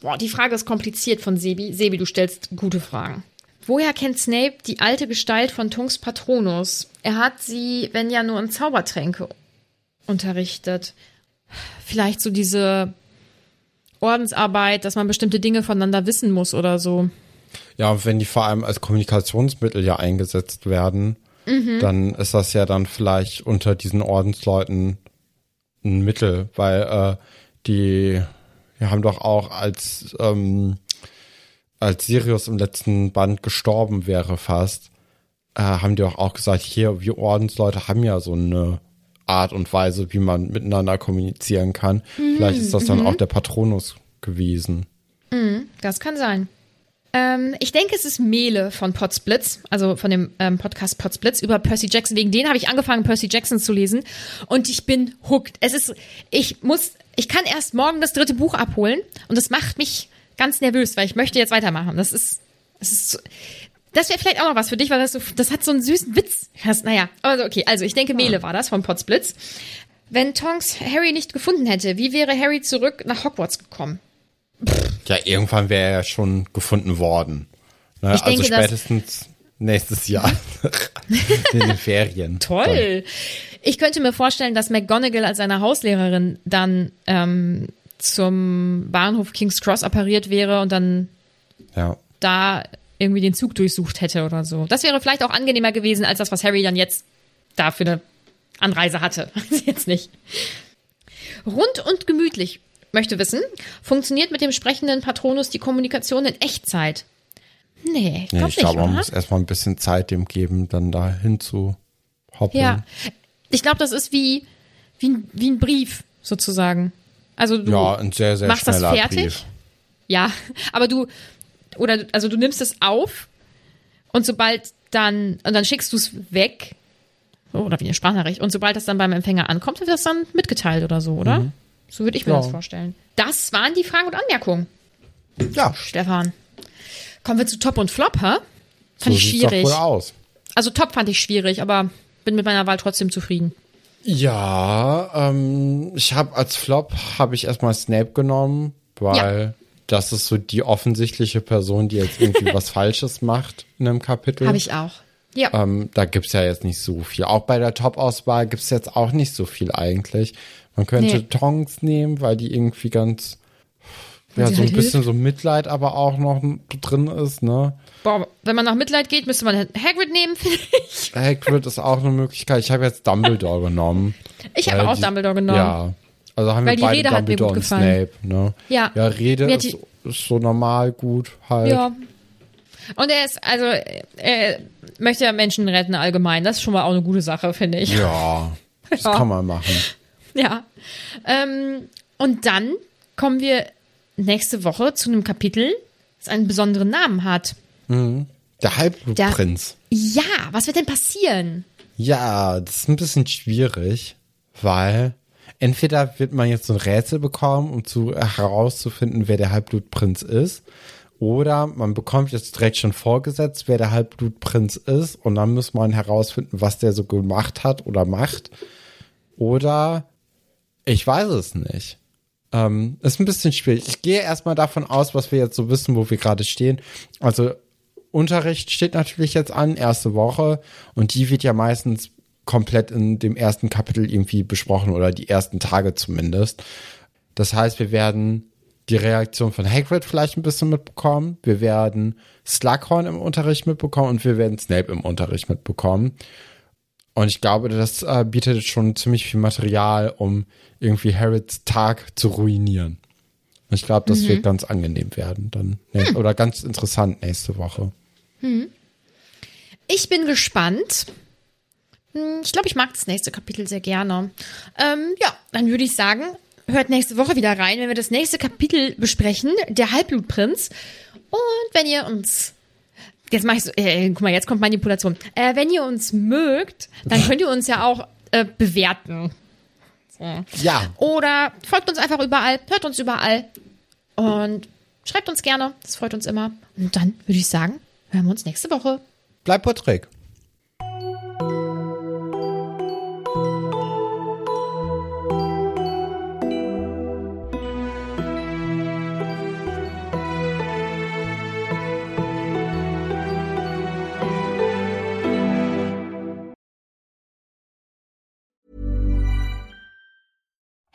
Boah, die Frage ist kompliziert von Sebi. Sebi, du stellst gute Fragen. Woher kennt Snape die alte Gestalt von Tunks Patronus? Er hat sie, wenn ja nur in Zaubertränke unterrichtet. Vielleicht so diese Ordensarbeit, dass man bestimmte Dinge voneinander wissen muss oder so. Ja, und wenn die vor allem als Kommunikationsmittel ja eingesetzt werden, Mhm. dann ist das ja dann vielleicht unter diesen Ordensleuten ein Mittel, weil äh, die wir haben doch auch als ähm, als Sirius im letzten Band gestorben wäre fast, äh, haben die doch auch gesagt, hier wir Ordensleute haben ja so eine Art und Weise, wie man miteinander kommunizieren kann. Mhm, Vielleicht ist das dann auch der Patronus gewesen. Das kann sein. Ähm, ich denke, es ist Mele von Potsblitz, also von dem ähm, Podcast Potsblitz über Percy Jackson. Wegen den habe ich angefangen, Percy Jackson zu lesen. Und ich bin hooked. Es ist, ich muss, ich kann erst morgen das dritte Buch abholen. Und das macht mich ganz nervös, weil ich möchte jetzt weitermachen. Das ist, das ist das wäre vielleicht auch noch was für dich, weil das so, das hat so einen süßen Witz. Das, naja, also okay, also ich denke, Mele war das von Potsblitz. Wenn Tonks Harry nicht gefunden hätte, wie wäre Harry zurück nach Hogwarts gekommen? Ja, irgendwann wäre er schon gefunden worden. Ne? Ich denke, also dass- spätestens nächstes Jahr [laughs] [laughs] in den Ferien. Toll. Ich könnte mir vorstellen, dass McGonagall als seine Hauslehrerin dann ähm, zum Bahnhof King's Cross appariert wäre und dann ja. da irgendwie den Zug durchsucht hätte oder so. Das wäre vielleicht auch angenehmer gewesen als das, was Harry dann jetzt da für eine Anreise hatte. [laughs] Jetzt nicht. Rund und gemütlich möchte wissen, funktioniert mit dem sprechenden Patronus die Kommunikation in Echtzeit? Nee, ich Nee, glaube ich nicht, glaube, man muss erstmal ein bisschen Zeit dem geben, dann da hin zu hoppeln. Ja. Ich glaube, das ist wie, wie, ein- wie ein Brief sozusagen. Also du Ja, ein sehr, sehr machst das fertig. Brief. Ja, [laughs] aber du oder also du nimmst es auf und sobald dann und dann schickst du es weg oder wie eine Sprachnachricht und sobald das dann beim Empfänger ankommt, wird das dann mitgeteilt oder so, oder? So würde ich mir. Ja. das vorstellen. Das waren die Fragen und Anmerkungen, Ja, Stefan. Kommen wir zu Top und Flop, hä? Fand so ich sieht's doch schwierig. wohl aus. Also Top fand ich schwierig, aber bin mit meiner Wahl trotzdem zufrieden. Ja, ähm, ich habe als Flop habe ich erstmal Snape genommen, weil ja. das ist so die offensichtliche Person, die jetzt irgendwie [laughs] was Falsches macht in einem Kapitel. Habe ich auch. Ja. Ähm, da gibt's ja jetzt nicht so viel. Auch bei der Top-Auswahl gibt's jetzt auch nicht so viel eigentlich. Man könnte nee. Tongs nehmen, weil die irgendwie ganz ja, so ein halt bisschen so Mitleid aber auch noch drin ist, ne? Boah, wenn man nach Mitleid geht, müsste man Hagrid nehmen, [laughs] finde ich. Hagrid ist auch eine Möglichkeit. Ich habe jetzt Dumbledore genommen. Ich habe auch die, Dumbledore genommen. Ja. Also haben weil wir beide Rede Dumbledore und Snape, ne? Ja. Ja, Rede ist, ist, so normal gut halt. Ja. Und er ist, also, er möchte ja Menschen retten allgemein. Das ist schon mal auch eine gute Sache, finde ich. Ja. [laughs] Das ja. kann man machen. Ja. Ähm, und dann kommen wir nächste Woche zu einem Kapitel, das einen besonderen Namen hat. Mhm. Der Halbblutprinz. Ja, was wird denn passieren? Ja, das ist ein bisschen schwierig, weil entweder wird man jetzt so ein Rätsel bekommen, um zu herauszufinden, wer der Halbblutprinz ist, oder man bekommt jetzt direkt schon vorgesetzt, wer der Halbblutprinz ist, und dann muss man herausfinden, was der so gemacht hat oder macht. Oder ich weiß es nicht. Ähm, ist ein bisschen schwierig. Ich gehe erstmal davon aus, was wir jetzt so wissen, wo wir gerade stehen. Also Unterricht steht natürlich jetzt an, erste Woche, und die wird ja meistens komplett in dem ersten Kapitel irgendwie besprochen oder die ersten Tage zumindest. Das heißt, wir werden die Reaktion von Hagrid vielleicht ein bisschen mitbekommen. Wir werden Slughorn im Unterricht mitbekommen und wir werden Snape im Unterricht mitbekommen. Und ich glaube, das äh, bietet schon ziemlich viel Material, um irgendwie Harrods Tag zu ruinieren. Ich glaube, das mhm. wird ganz angenehm werden dann. Hm. Oder ganz interessant nächste Woche. Mhm. Ich bin gespannt. Hm, ich glaube, ich mag das nächste Kapitel sehr gerne. Ähm, ja, dann würde ich sagen, hört nächste Woche wieder rein, wenn wir das nächste Kapitel besprechen, der Halbblutprinz. Und wenn ihr uns Jetzt mache ich so, äh, guck mal, jetzt kommt Manipulation. Äh, wenn ihr uns mögt, dann könnt ihr uns ja auch äh, bewerten. So. Ja. Oder folgt uns einfach überall, hört uns überall und schreibt uns gerne. Das freut uns immer. Und dann würde ich sagen, hören wir uns nächste Woche. Bleibt Porträt.